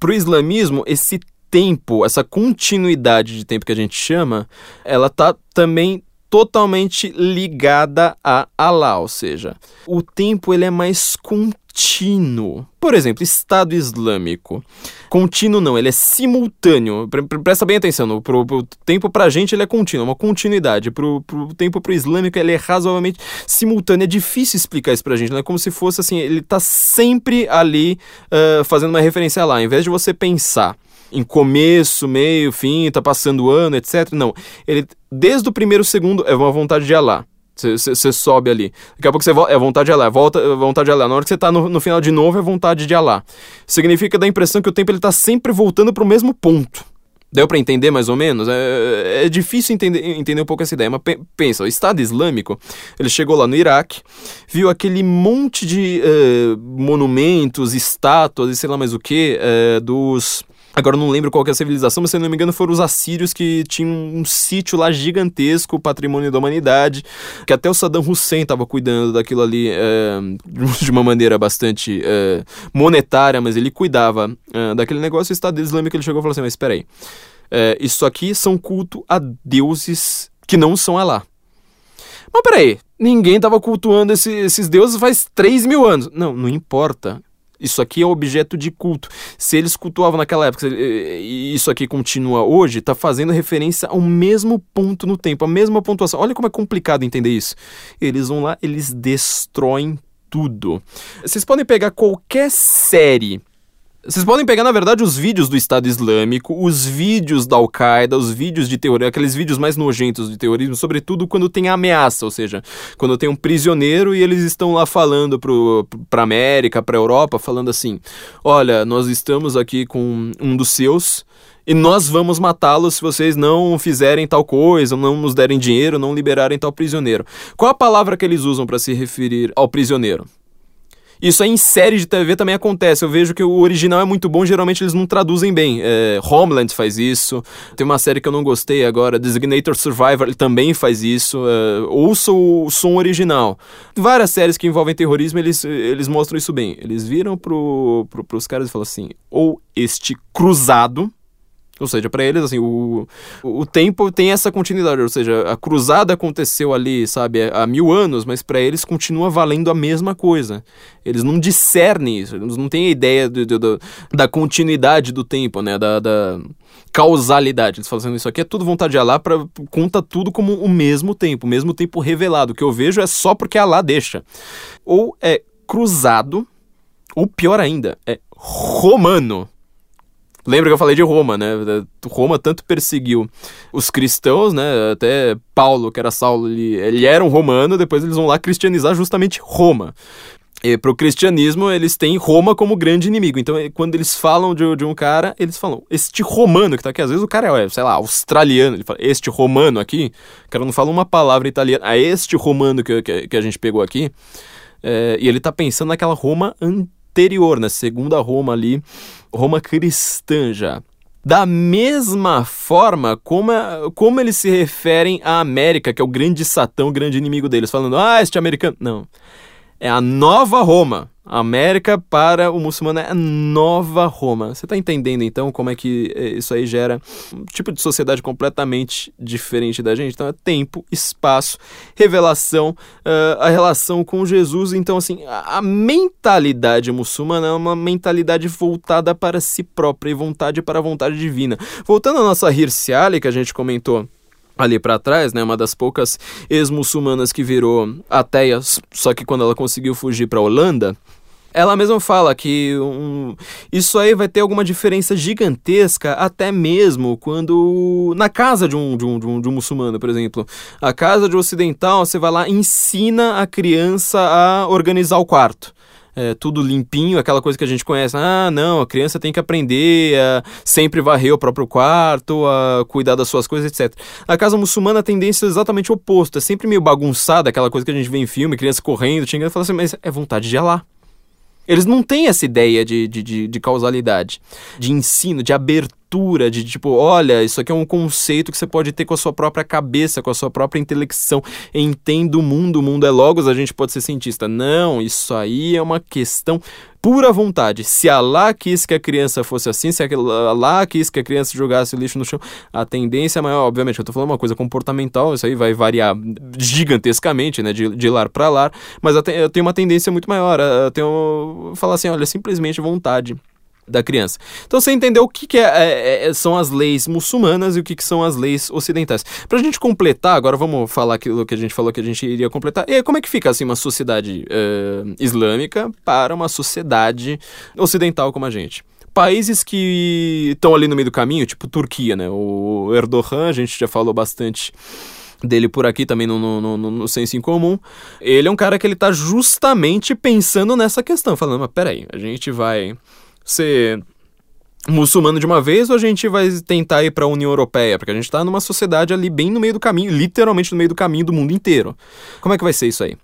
Pro islamismo, esse tempo, essa continuidade de tempo que a gente chama, ela tá também totalmente ligada a Allah, ou seja, o tempo ele é mais contínuo. Por exemplo, Estado Islâmico. Contínuo não, ele é simultâneo. Presta bem atenção, pro tempo pra gente ele é contínuo, uma continuidade. Pro, tempo pro islâmico ele é razoavelmente simultâneo. É difícil explicar isso pra gente, não é como se fosse assim, ele tá sempre ali uh, fazendo uma referência lá. Ao invés de você pensar em começo, meio, fim, tá passando o ano, etc. Não. Ele, desde o primeiro segundo, é uma vontade de Allah. Você sobe ali. Daqui a pouco você volta, é vontade de Allah, volta, é vontade de Allah. Na hora que você tá no, no, final de novo, é vontade de Allah. Significa dar a impressão que o tempo ele tá sempre voltando para o mesmo ponto. Deu para entender mais ou menos? É, é difícil entender, entender um pouco essa ideia, mas pensa, o Estado Islâmico, ele chegou lá no Iraque, viu aquele monte de uh, monumentos, estátuas e sei lá mais o que, uh, dos Agora eu não lembro qual é a civilização, mas se não me engano foram os assírios que tinham um sítio lá gigantesco, patrimônio da humanidade, que até o Saddam Hussein estava cuidando daquilo ali é, de uma maneira bastante é, monetária, mas ele cuidava é, daquele negócio. O Estado Islâmico ele chegou e falou assim: Mas espera aí, isso aqui são culto a deuses que não são Alá. Mas peraí, ninguém estava cultuando esse, esses deuses faz 3 mil anos. Não, não importa. Isso aqui é objeto de culto. Se eles cultuavam naquela época e isso aqui continua hoje, está fazendo referência ao mesmo ponto no tempo, a mesma pontuação. Olha como é complicado entender isso. Eles vão lá, eles destroem tudo. Vocês podem pegar qualquer série vocês podem pegar, na verdade, os vídeos do Estado Islâmico, os vídeos da Al-Qaeda, os vídeos de terrorismo, aqueles vídeos mais nojentos de terrorismo, sobretudo quando tem ameaça, ou seja, quando tem um prisioneiro e eles estão lá falando pro, pra América, pra Europa, falando assim: olha, nós estamos aqui com um dos seus e nós vamos matá-lo se vocês não fizerem tal coisa, não nos derem dinheiro, não liberarem tal prisioneiro. Qual a palavra que eles usam para se referir ao prisioneiro? Isso aí em série de TV também acontece. Eu vejo que o original é muito bom, geralmente eles não traduzem bem. É, Homeland faz isso. Tem uma série que eu não gostei agora, Designator Survivor, ele também faz isso. É, ouça o som original. Várias séries que envolvem terrorismo, eles, eles mostram isso bem. Eles viram pro, pro, pros caras e falam assim: ou este cruzado ou seja, para eles, assim, o, o tempo tem essa continuidade. Ou seja, a cruzada aconteceu ali, sabe, há mil anos, mas para eles continua valendo a mesma coisa. Eles não discernem isso, eles não têm a ideia do, do, da continuidade do tempo, né? Da, da, causalidade. Eles falam assim, isso aqui é tudo vontade de Alá, pra, conta tudo como o mesmo tempo, o mesmo tempo revelado. O que eu vejo é só porque Alá deixa. Ou é cruzado, ou pior ainda, é romano. Lembra que eu falei de Roma, né? Roma tanto perseguiu os cristãos, né? Até Paulo, que era Saulo, ele, ele era um romano, depois eles vão lá cristianizar justamente Roma. Para o cristianismo, eles têm Roma como grande inimigo. Então, quando eles falam de, de, um cara, eles falam, este romano que tá aqui. Às vezes o cara é, sei lá, australiano. Ele fala, este romano aqui. O cara não fala uma palavra italiana. Ah, este romano que, que, que a gente pegou aqui. É, e ele tá pensando naquela Roma anterior, na segunda Roma ali. Roma cristã já. Da mesma forma como, como eles se referem à América, que é o grande satão, o grande inimigo deles. Falando, ah, este americano. Não é a nova Roma. A América para o muçulmano é a nova Roma. Você está entendendo então como é que eh, isso aí gera um tipo de sociedade completamente diferente da gente? Então é tempo, espaço, revelação, uh, a relação com Jesus. Então, assim, a, a mentalidade muçulmana é uma mentalidade voltada para si própria e vontade para a vontade divina. Voltando à nossa Hirciali, que a gente comentou ali para trás, né, uma das poucas ex-muçulmanas que virou ateia, só que quando ela conseguiu fugir para Holanda, ela mesma fala que um, isso aí vai ter alguma diferença gigantesca, até mesmo quando. Na casa de um, de, um, de, um, de um muçulmano, por exemplo. A casa de um ocidental, você vai lá ensina a criança a organizar o quarto é, tudo limpinho, aquela coisa que a gente conhece. Ah, não, a criança tem que aprender a sempre varrer o próprio quarto, a cuidar das suas coisas, etc. A casa muçulmana a tendência é exatamente oposta, é sempre meio bagunçada, aquela coisa que a gente vê em filme, criança correndo, xingando, fala assim, mas é vontade de Allah. Eles não têm essa ideia de, de, de, de causalidade, de ensino, de abertura de tipo, olha, isso aqui é um conceito que você pode ter com a sua própria cabeça, com a sua própria intelecção. Entenda o mundo, o mundo é logos, a gente pode ser cientista. Não, isso aí é uma questão pura vontade. Se Allah quis que a criança fosse assim, se Allah quis que a criança jogasse lixo no chão, a tendência maior, obviamente, eu tô falando uma coisa comportamental, isso aí vai variar gigantescamente, né, de, de lar para lar, mas eu tenho uma tendência muito maior, eu tenho falar assim, olha, simplesmente vontade da criança. Então você entendeu o que, que é, é, é, são as leis muçulmanas e o que, que são as leis ocidentais. Para a gente completar, agora vamos falar aquilo que a gente falou que a gente iria completar. E aí, como é que fica assim uma sociedade uh, islâmica para uma sociedade ocidental como a gente? Países que estão ali no meio do caminho, tipo Turquia, né? O Erdogan, a gente já falou bastante dele por aqui também no, no, no, no, senso em comum. Ele é um cara que ele tá justamente pensando nessa questão, falando, mas peraí, a gente vai ser muçulmano de uma vez ou a gente vai tentar ir para a União Europeia? Porque a gente está numa sociedade ali bem no meio do caminho, literalmente no meio do caminho do mundo inteiro. Como é que vai ser isso aí?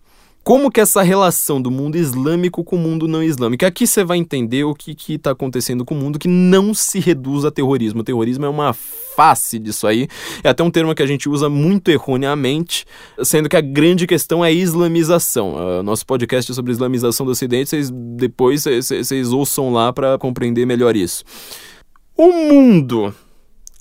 Como que essa relação do mundo islâmico com o mundo não islâmico. Aqui você vai entender o que está acontecendo com o mundo que não se reduz a terrorismo. O terrorismo é uma face disso aí. É até um termo que a gente usa muito erroneamente, sendo que a grande questão é islamização. Uh, nosso podcast é sobre islamização do Ocidente, vocês depois vocês ouçam lá para compreender melhor isso. O mundo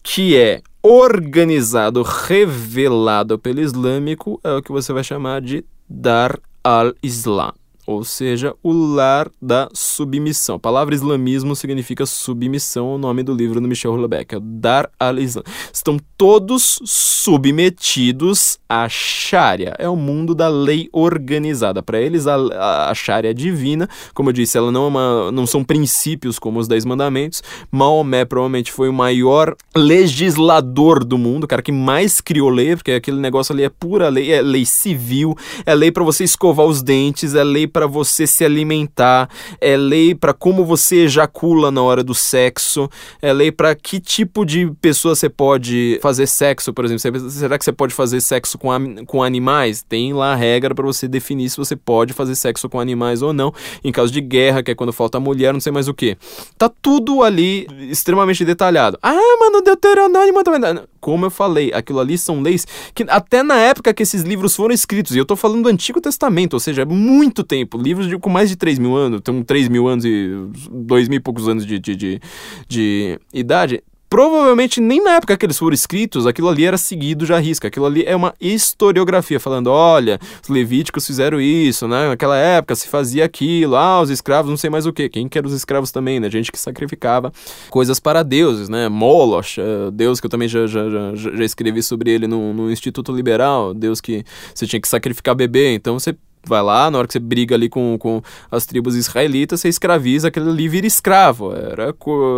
que é organizado, revelado pelo islâmico, é o que você vai chamar de Dar al-Islam ou seja, o lar da submissão. A palavra islamismo significa submissão, o nome do livro do Michel Houellebecq, é Dar al-Islam. Estão todos submetidos à Sharia, é o mundo da lei organizada. Para eles, a, a Sharia é divina, como eu disse, ela não, é uma, não são princípios como os Dez Mandamentos. Maomé provavelmente foi o maior legislador do mundo, o cara que mais criou lei, porque aquele negócio ali é pura lei, é lei civil, é lei para você escovar os dentes, é lei para você se alimentar, é lei para como você ejacula na hora do sexo, é lei para que tipo de pessoa você pode fazer sexo, por exemplo. Será que você pode fazer sexo com, com animais? Tem lá a regra para você definir se você pode fazer sexo com animais ou não. Em caso de guerra, que é quando falta mulher, não sei mais o que. Tá tudo ali extremamente detalhado. Ah, mano, Deuteronômio também. Como eu falei, aquilo ali são leis que até na época que esses livros foram escritos, e eu tô falando do Antigo Testamento, ou seja, é muito tempo tempo. Livros de, com mais de 3 mil anos, tem 3 mil anos e 2 mil e poucos anos de, de, de, de idade provavelmente nem na época que eles foram escritos, aquilo ali era seguido já risca. Aquilo ali é uma historiografia, falando: olha, os levíticos fizeram isso, né? Naquela época se fazia aquilo, ah, os escravos, não sei mais o que. Quem que os escravos também, né? Gente que sacrificava coisas para deuses, né? Moloch, uh, Deus que eu também já, já, já, já escrevi sobre ele no, no Instituto Liberal, Deus que você tinha que sacrificar bebê, então você vai lá, na hora que você briga ali com, com as tribos israelitas, você escraviza, aquele ali vira escravo. Era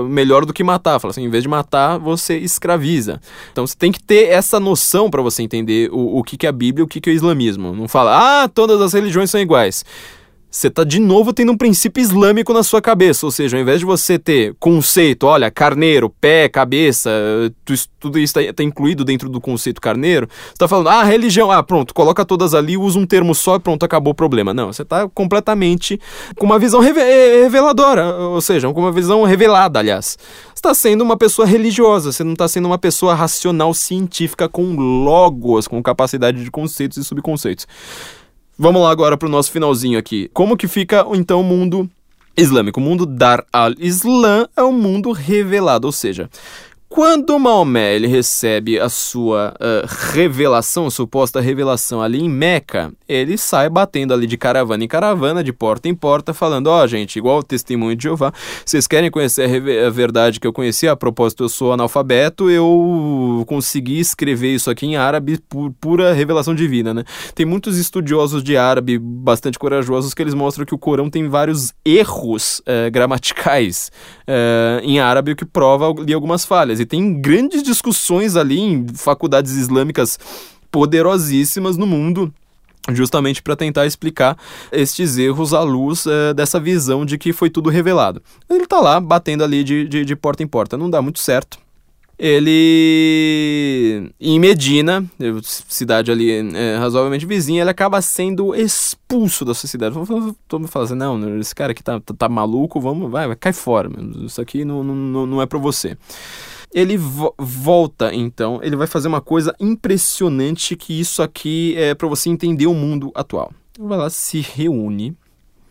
melhor do que matar. Fala assim, em vez de matar, você escraviza. Então você tem que ter essa noção para você entender o, o que, que é a Bíblia e o que, que é o islamismo. Não fala, ah, todas as religiões são iguais você está de novo tendo um princípio islâmico na sua cabeça. Ou seja, ao invés de você ter conceito, olha, carneiro, pé, cabeça, tudo isso está tá incluído dentro do conceito carneiro, você está falando, ah, religião, ah, pronto, coloca todas ali, usa um termo só e pronto, acabou o problema. Não, você está completamente com uma visão reve eh, reveladora, ou seja, com uma visão revelada, aliás. Você está sendo uma pessoa religiosa, você não está sendo uma pessoa racional científica com logos, com capacidade de conceitos e subconceitos. Vamos lá agora para o nosso finalzinho aqui. Como que fica então o mundo islâmico? O mundo Dar al-Islam é o mundo revelado, ou seja, quando Maomé ele recebe a sua uh, revelação, suposta revelação ali em Meca, ele sai batendo ali de caravana em caravana, de porta em porta, falando: Ó, oh, gente, igual o testemunho de Jeová, vocês querem conhecer a, a, verdade que eu conheci? A propósito, eu sou analfabeto, eu consegui escrever isso aqui em árabe por pura revelação divina, né? Tem muitos estudiosos de árabe bastante corajosos que eles mostram que o Corão tem vários erros uh, gramaticais uh, em árabe, o que prova ali algumas falhas. E tem grandes discussões ali em faculdades islâmicas poderosíssimas no mundo justamente para tentar explicar estes erros à luz é, dessa visão de que foi tudo revelado. Ele está lá batendo ali de, de, de, porta em porta, não dá muito certo. Ele, em Medina, cidade ali é, razoavelmente vizinha, ele acaba sendo expulso da sociedade. Todo mundo fala assim, não, esse cara aqui tá, tá, tá maluco, vamos, vai, vai, cai fora, isso aqui não, não, não é para você. Ele vo volta, então, ele vai fazer uma coisa impressionante que isso aqui é para você entender o mundo atual. Ele vai lá, se reúne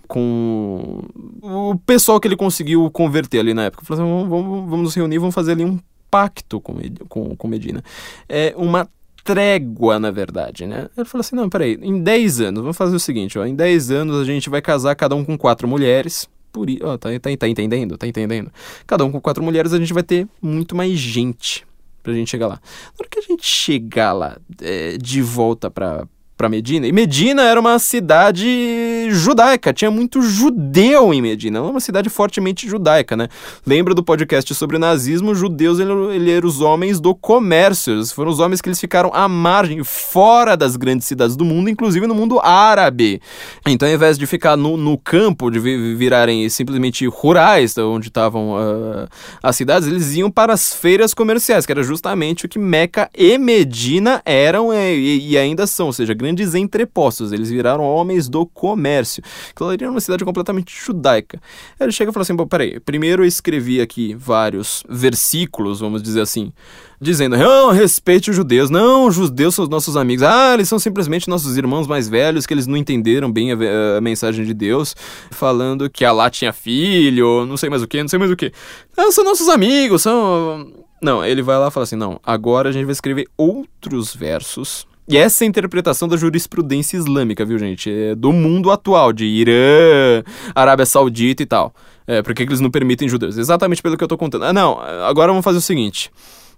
com o pessoal que ele conseguiu converter ali na época. Falou assim, vamos, vamos, vamos nos reunir, vamos fazer ali um pacto com, com, com Medina. É uma trégua, na verdade, né? Ele falou assim, não, peraí, em 10 anos, vamos fazer o seguinte, ó, em 10 anos a gente vai casar cada um com quatro mulheres, por isso. Tá, tá, tá entendendo? Tá entendendo? Cada um com quatro mulheres, a gente vai ter muito mais gente pra gente chegar lá. Na hora que a gente chegar lá é, de volta pra, para Medina. E Medina era uma cidade judaica, tinha muito judeu em Medina, uma cidade fortemente judaica, né? Lembra do podcast sobre nazismo? Judeus ele, eram os homens do comércio, eles foram os homens que eles ficaram à margem, fora das grandes cidades do mundo, inclusive no mundo árabe. Então, ao invés de ficar no, no campo, de virarem simplesmente rurais, onde estavam uh, as cidades, eles iam para as feiras comerciais, que era justamente o que Meca e Medina eram e, e ainda são, ou seja, grandes entrepostos, eles viraram homens do comércio. Aquilo era uma cidade completamente judaica. Ele chega e fala assim: Bom, peraí, primeiro eu escrevi aqui vários versículos, vamos dizer assim, dizendo: não, respeite os judeus, não, os judeus são os nossos amigos, ah, eles são simplesmente nossos irmãos mais velhos, que eles não entenderam bem a, a mensagem de Deus, falando que Alá tinha filho, não sei mais o que, não sei mais o que. Ah, são nossos amigos, são. Não, ele vai lá e fala assim: não, agora a gente vai escrever outros versos e essa é a interpretação da jurisprudência islâmica, viu, gente? É do mundo atual, de Irã, Arábia Saudita e tal. É, por que eles não permitem judeus? Exatamente pelo que eu tô contando. Ah, não, agora vamos fazer o seguinte.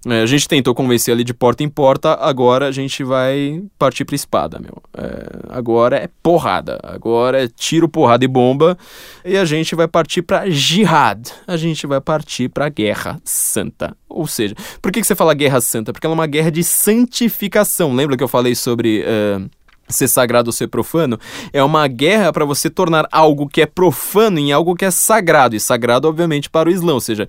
É, a gente tentou convencer ali de porta em porta, agora a gente vai partir pra espada, meu. É, agora é porrada, agora é tiro, porrada e bomba, e a gente vai partir pra jihad, a gente vai partir pra guerra santa. Ou seja, por que, que você fala guerra santa? Porque ela é uma guerra de santificação. Lembra que eu falei sobre. Uh, ser sagrado ou ser profano, é uma guerra para você tornar algo que é profano em algo que é sagrado, e sagrado, obviamente, para o Islã, ou seja,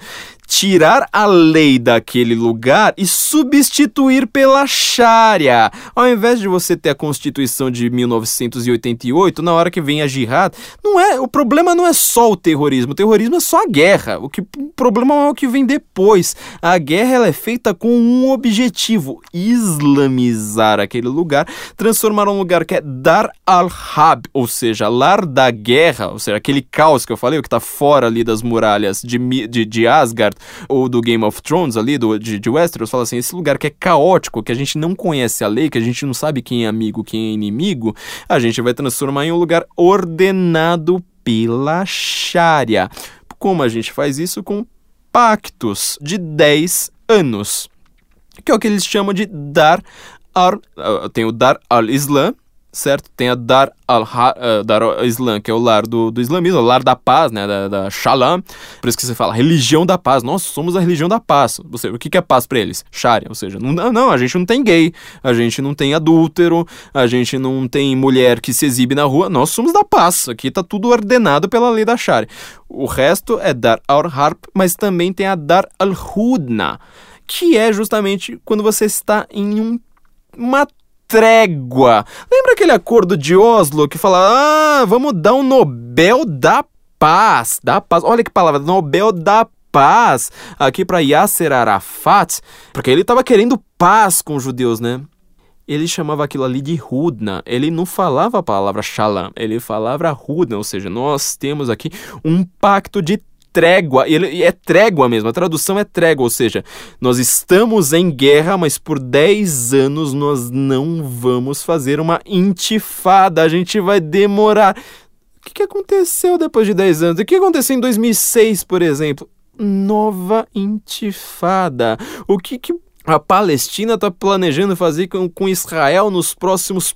tirar a lei daquele lugar e substituir pela Sharia. Ao invés de você ter a Constituição de 1988, na hora que vem a jihad, não é, o problema não é só o terrorismo, o terrorismo é só a guerra. O que o problema é o que vem depois. A guerra ela é feita com um objetivo: islamizar aquele lugar, transformar um lugar que é Dar al-Hab, ou seja, lar da guerra, ou seja, aquele caos que eu falei, o que está fora ali das muralhas de, de, de Asgard, ou do Game of Thrones ali, do, de, de Westeros, fala assim, esse lugar que é caótico, que a gente não conhece a lei, que a gente não sabe quem é amigo, quem é inimigo, a gente vai transformar em um lugar ordenado pela Sharia. Como a gente faz isso? Com pactos de 10 anos, que é o que eles chamam de Dar al, uh, tem o Dar al-Islam, certo? Tem a Dar al-Islam, que é o lar do, do islamismo, o lar da paz, né, da, da Shalom. Por isso que você fala, religião da paz. Nós somos a religião da paz. Você, o que, é paz para eles? Sharia, ou seja, não, não, a gente não tem gay, a gente não tem adúltero, a gente não tem mulher que se exibe na rua. Nós somos da paz. Aqui tá tudo ordenado pela lei da Sharia. O resto é Dar al-Harb, mas também tem a Dar al-Hudna, que é justamente quando você está em um, uma trégua. Lembra aquele acordo de Oslo que fala: ah, vamos dar um Nobel da Paz? Da paz. Olha que palavra, Nobel da Paz aqui para Yasser Arafat, porque ele estava querendo paz com os judeus, né? Ele chamava aquilo ali de Hudna. Ele não falava a palavra Shalom, ele falava Hudna, ou seja, nós temos aqui um pacto de trégua, ele é trégua mesmo, a tradução é trégua, ou seja, nós estamos em guerra, mas por 10 anos nós não vamos fazer uma intifada, a gente vai demorar. O que, que aconteceu depois de 10 anos? O que aconteceu em 2006, por exemplo? Nova intifada. O que, que a Palestina está planejando fazer com, com Israel nos próximos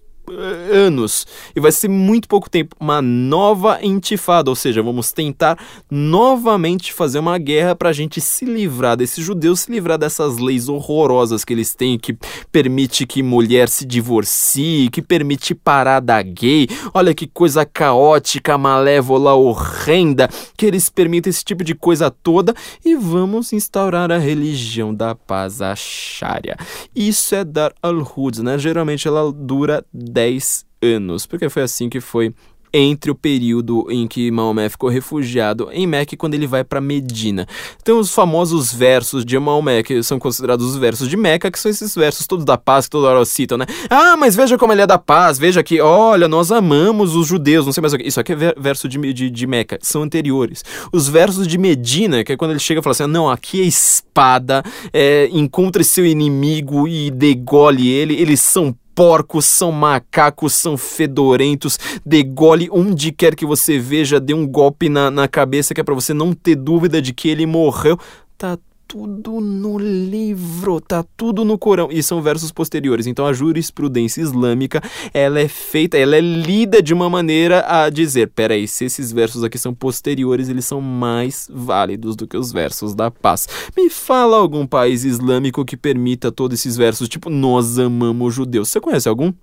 anos e vai ser muito pouco tempo uma nova intifada, ou seja, vamos tentar novamente fazer uma guerra para a gente se livrar desses judeus, se livrar dessas leis horrorosas que eles têm que permite que mulher se divorcie, que permite parada gay. Olha que coisa caótica, malévola, horrenda, que eles permitem esse tipo de coisa toda e vamos instaurar a religião da paz, a Sharia. Isso é dar al-Hud, né? Geralmente ela dura 10 anos, porque foi assim que foi entre o período em que Maomé ficou refugiado em Meca e quando ele vai para Medina. Tem os famosos versos de Maomé, que são considerados os versos de Meca, que são esses versos todos da paz que toda hora citam, né? Ah, mas veja como ele é da paz, veja que, olha, nós amamos os judeus, não sei mais o que. Isso aqui é verso de, de, de são anteriores. Os versos de Medina, que é quando ele chega e fala assim: não, aqui é espada, é, encontre seu inimigo e degole ele, eles são porcos, são macacos, são fedorentos, degole onde quer que você veja, dê um golpe na, na cabeça que é para você não ter dúvida de que ele morreu. Tá tudo no livro, tá tudo no Corão. E são versos posteriores. Então a jurisprudência islâmica, ela é feita, ela é lida de uma maneira a dizer, peraí, se esses versos aqui são posteriores, eles são mais válidos do que os versos da paz. Me fala algum país islâmico que permita todos esses versos, tipo, nós amamos judeus. Você conhece algum?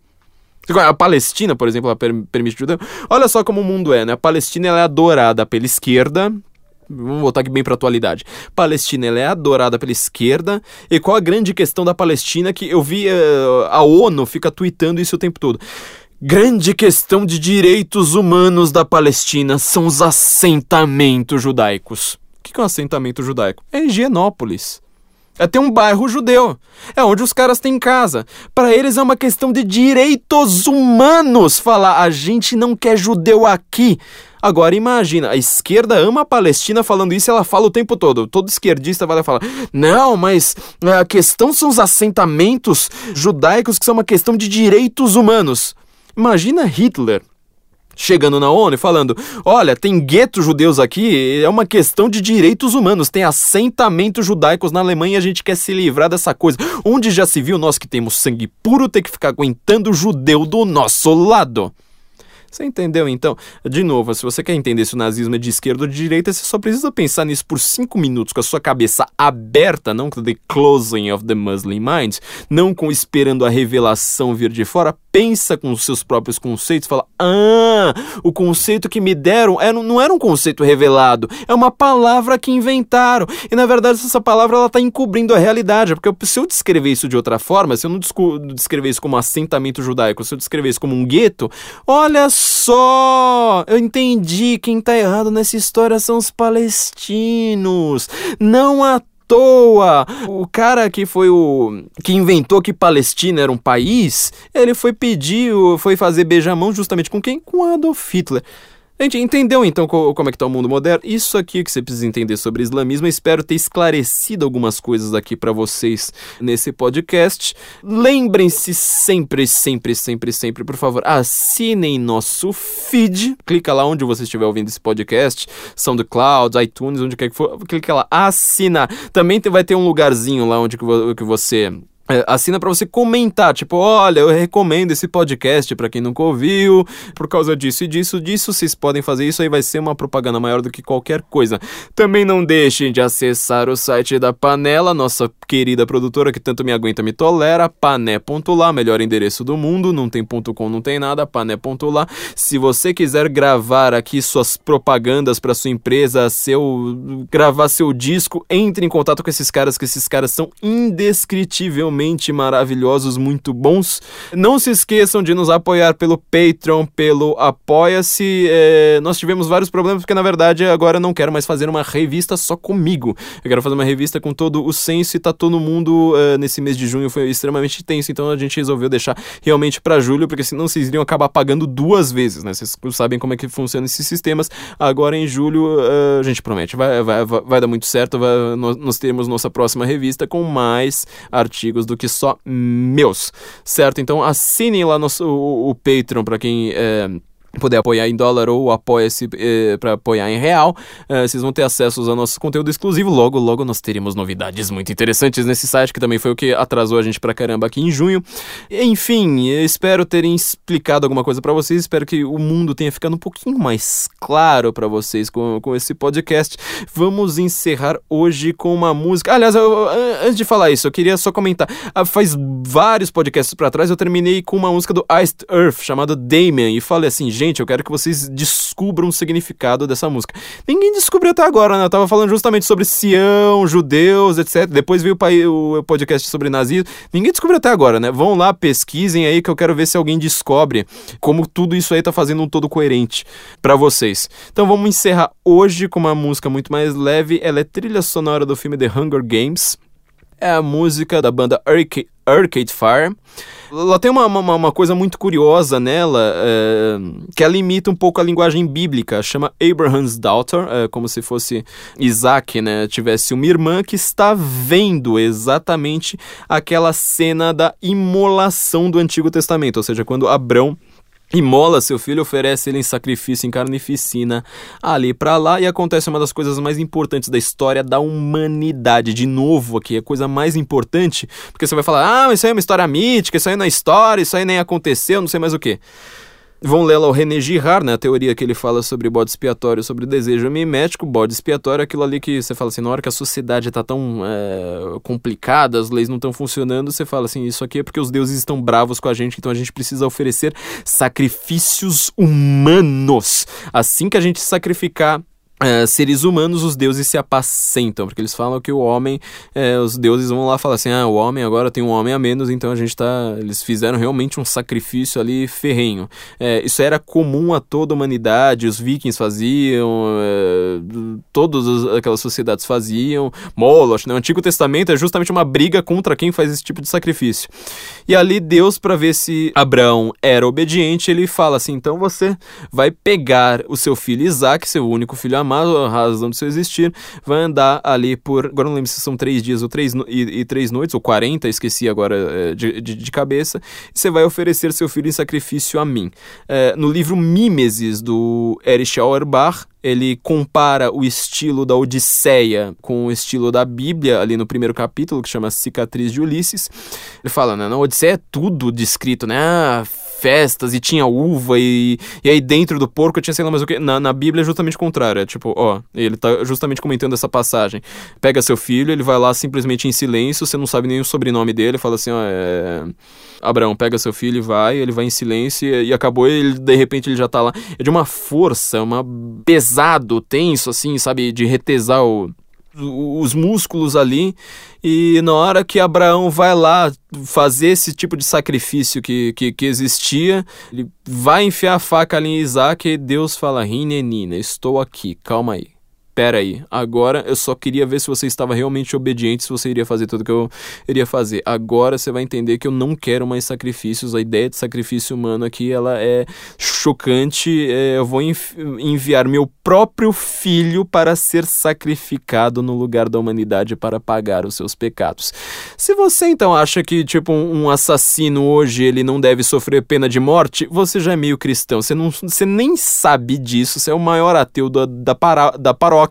A Palestina, por exemplo, ela permite judeu. Olha só como o mundo é, né? A Palestina ela é adorada pela esquerda, Vamos voltar aqui bem para a atualidade. Palestina ela é adorada pela esquerda. E qual a grande questão da Palestina que eu vi uh, a ONU fica tweetando isso o tempo todo. Grande questão de direitos humanos da Palestina são os assentamentos judaicos. O que é um assentamento judaico? É Higienópolis. É ter um bairro judeu. É onde os caras têm casa. Para eles é uma questão de direitos humanos falar a gente não quer judeu aqui. Agora imagina, a esquerda ama a Palestina falando isso, ela fala o tempo todo. Todo esquerdista vai lá falar: "Não, mas a questão são os assentamentos judaicos que são uma questão de direitos humanos". Imagina Hitler chegando na ONU e falando: olha, tem guetos judeus aqui, é uma questão de direitos humanos, tem assentamentos judaicos na Alemanha a gente quer se livrar dessa coisa. Onde já se viu nós que temos sangue puro ter que ficar aguentando judeu do nosso lado? Você entendeu então? De novo, se você quer entender se o nazismo é de esquerda ou de direita, você só precisa pensar nisso por cinco minutos com a sua cabeça aberta, não com the closing of the Muslim mind, não com esperando a revelação vir de fora. Pensa com os seus próprios conceitos, fala: "Ah, o conceito que me deram é, não era um conceito revelado, é uma palavra que inventaram". E na verdade essa palavra ela tá encobrindo a realidade, porque se eu descrever isso de outra forma, se eu não descrever isso como assentamento judaico, se eu descrever isso como um gueto, olha só! Eu entendi. Quem tá errado nessa história são os palestinos. Não à toa. O cara que foi o que inventou que Palestina era um país, ele foi pedir, foi fazer beijamão justamente com quem? Com Adolf Hitler. Gente, entendeu então como é que tá o mundo moderno? Isso aqui que você precisa entender sobre islamismo. Espero ter esclarecido algumas coisas aqui para vocês nesse podcast. Lembrem-se sempre, sempre, sempre, sempre, por favor, assinem nosso feed. Clica lá onde você estiver ouvindo esse podcast, SoundCloud, iTunes, onde quer que for. Clica lá, assinar. Também vai ter um lugarzinho lá onde que você assina para você comentar, tipo, olha, eu recomendo esse podcast para quem nunca ouviu, por causa disso e disso, disso, vocês podem fazer isso aí, vai ser uma propaganda maior do que qualquer coisa. Também não deixem de acessar o site da Panela, nossa querida produtora que tanto me aguenta, me tolera, pané.lá, melhor endereço do mundo, não tem ponto .com, não tem nada, pané.lá. Se você quiser gravar aqui suas propagandas para sua empresa, seu gravar seu disco, entre em contato com esses caras, que esses caras são indescritivelmente realmente maravilhosos, muito bons. Não se esqueçam de nos apoiar pelo Patreon, pelo Apoia-se. É, nós tivemos vários problemas porque, na verdade, agora eu não quero mais fazer uma revista só comigo. Eu quero fazer uma revista com todo o senso e tá todo mundo é, nesse mês de junho foi extremamente tenso, então a gente resolveu deixar realmente para julho, porque senão vocês iriam acabar pagando duas vezes, né? Vocês sabem como é que funcionam esses sistemas. Agora em julho, uh, a gente promete, vai, vai, vai, vai dar muito certo, vai, nós, nós teremos nossa próxima revista com mais artigos do que só meus, certo? Então assinem lá no, o, o Patreon para quem é, puder apoiar em dólar ou apoia-se eh, para apoiar em real, eh, vocês vão ter acesso ao nosso conteúdo exclusivo. Logo, logo nós teremos novidades muito interessantes nesse site, que também foi o que atrasou a gente pra caramba aqui em junho. Enfim, espero terem explicado alguma coisa para vocês, espero que o mundo tenha ficado um pouquinho mais claro para vocês com, com esse podcast. Vamos encerrar hoje com uma música. Aliás, eu, antes de falar isso, eu queria só comentar. Ah, faz vários podcasts para trás eu terminei com uma música do Iced Earth chamada Damien e falei assim, gente, eu quero que vocês descubram o significado dessa música. Ninguém descobriu até agora, né? Eu tava falando justamente sobre Sião, judeus, etc. Depois veio o podcast sobre nazismo. Ninguém descobriu até agora, né? Vão lá, pesquisem aí que eu quero ver se alguém descobre como tudo isso aí tá fazendo um todo coerente para vocês. Então vamos encerrar hoje com uma música muito mais leve. Ela é trilha sonora do filme The Hunger Games. É a música da banda Arcade, Arcade Fire. Ela tem uma, uma, uma coisa muito curiosa nela, é, que ela imita um pouco a linguagem bíblica, chama Abraham's Daughter, é, como se fosse Isaac, né, tivesse uma irmã que está vendo exatamente aquela cena da imolação do Antigo Testamento, ou seja, quando Abrão Imola seu filho, oferece ele em sacrifício em carnificina ali para lá e acontece uma das coisas mais importantes da história da humanidade. De novo aqui, a coisa mais importante, porque você vai falar: "Ah, isso aí é uma história mítica, isso aí não é história, isso aí nem aconteceu, não sei mais o que". Vão ler lá o René Girard, né, a teoria que ele fala sobre bode expiatório, sobre desejo mimético. Bode expiatório é aquilo ali que você fala assim, na hora que a sociedade está tão é, complicada, as leis não estão funcionando, você fala assim, isso aqui é porque os deuses estão bravos com a gente, então a gente precisa oferecer sacrifícios humanos. Assim que a gente sacrificar Uh, seres humanos, os deuses se apacentam, porque eles falam que o homem, uh, os deuses vão lá falar assim: ah, o homem agora tem um homem a menos, então a gente tá. Eles fizeram realmente um sacrifício ali ferrenho. Uh, isso era comum a toda a humanidade, os vikings faziam, todas aquelas sociedades faziam. Moloch, né? o Antigo Testamento é justamente uma briga contra quem faz esse tipo de sacrifício. E ali Deus, para ver se Abraão era obediente, ele fala assim: então você vai pegar o seu filho Isaac, seu único filho amado a razão do seu existir, vai andar ali por. Agora não lembro se são três dias ou três no, e, e, três noites, ou quarenta, esqueci agora é, de, de, de, cabeça. E você vai oferecer seu filho em sacrifício a mim. É, no livro Mimesis, do Erich Auerbach, ele compara o estilo da Odisseia com o estilo da Bíblia, ali no primeiro capítulo, que chama Cicatriz de Ulisses. Ele fala, né, na Odisseia é tudo descrito, né? Ah, festas e tinha uva e, e aí dentro do porco tinha sei lá mais o que. Na, na Bíblia é justamente o contrário. É tipo, ó, ele tá justamente comentando essa passagem. Pega seu filho, ele vai lá simplesmente em silêncio, você não sabe nem o sobrenome dele, fala assim, ó, é. Abraão, pega seu filho e vai, ele vai em silêncio e, e acabou, ele de repente ele já tá lá. É de uma força, uma pesado, tenso, assim, sabe, de retesar o os músculos ali, e na hora que Abraão vai lá fazer esse tipo de sacrifício que, que, que existia, ele vai enfiar a faca ali em Isaac e Deus fala: Rinenina, estou aqui, calma aí. Pera aí, agora eu só queria ver se você estava realmente obediente, se você iria fazer tudo que eu iria fazer. Agora você vai entender que eu não quero mais sacrifícios, a ideia de sacrifício humano aqui, ela é chocante, é, eu vou enviar meu próprio filho para ser sacrificado no lugar da humanidade para pagar os seus pecados. Se você então acha que, tipo, um assassino hoje ele não deve sofrer pena de morte, você já é meio cristão, você, não, você nem sabe disso, você é o maior ateu da, da, para, da paróquia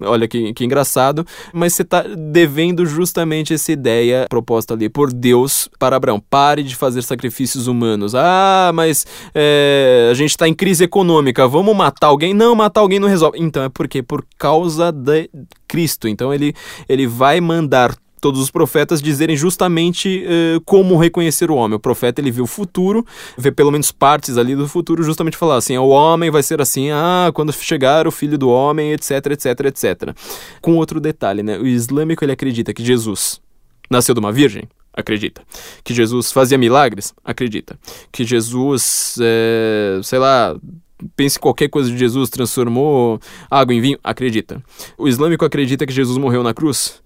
Olha que, que engraçado, mas você está devendo justamente essa ideia proposta ali por Deus para Abraão. Pare de fazer sacrifícios humanos. Ah, mas é, a gente está em crise econômica, vamos matar alguém? Não, matar alguém não resolve. Então é porque por causa de Cristo. Então ele, ele vai mandar todos os profetas dizerem justamente uh, como reconhecer o homem. O profeta ele vê o futuro, vê pelo menos partes ali do futuro, justamente falar assim: o homem vai ser assim, ah, quando chegar o filho do homem, etc, etc, etc. Com outro detalhe, né? O islâmico ele acredita que Jesus nasceu de uma virgem, acredita. Que Jesus fazia milagres, acredita. Que Jesus, é, sei lá, pense qualquer coisa de Jesus, transformou água em vinho, acredita. O islâmico acredita que Jesus morreu na cruz,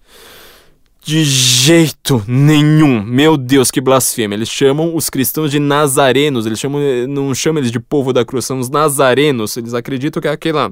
de jeito nenhum. Meu Deus, que blasfêmia. Eles chamam os cristãos de nazarenos. Eles chamam, não chamam eles de povo da cruz, são os nazarenos. Eles acreditam que é aquela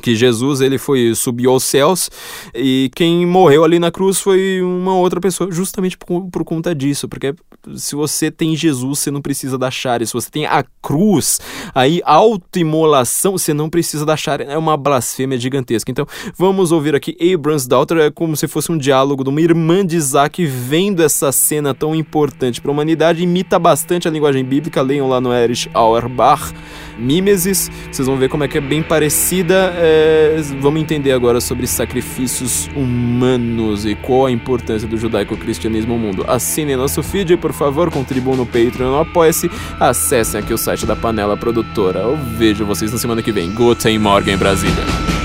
que Jesus ele foi subiu aos céus e quem morreu ali na cruz foi uma outra pessoa, justamente por, por conta disso, porque se você tem Jesus, você não precisa da chare, se você tem a cruz, aí autoimolação, você não precisa da chare, é uma blasfêmia gigantesca. Então, vamos ouvir aqui Abrams Daughter, é como se fosse um diálogo de uma irmã de Isaac vendo essa cena tão importante para a humanidade, imita bastante a linguagem bíblica, leiam lá no Erich Auerbach, Mimesis, vocês vão ver como é que é bem parecida é, vamos entender agora sobre sacrifícios humanos e qual a importância do judaico-cristianismo no mundo. Assinem nosso feed, por favor, contribuam no Patreon, apoie-se, acessem aqui o site da Panela Produtora. Eu vejo vocês na semana que vem. Guten Morgen, Brasília.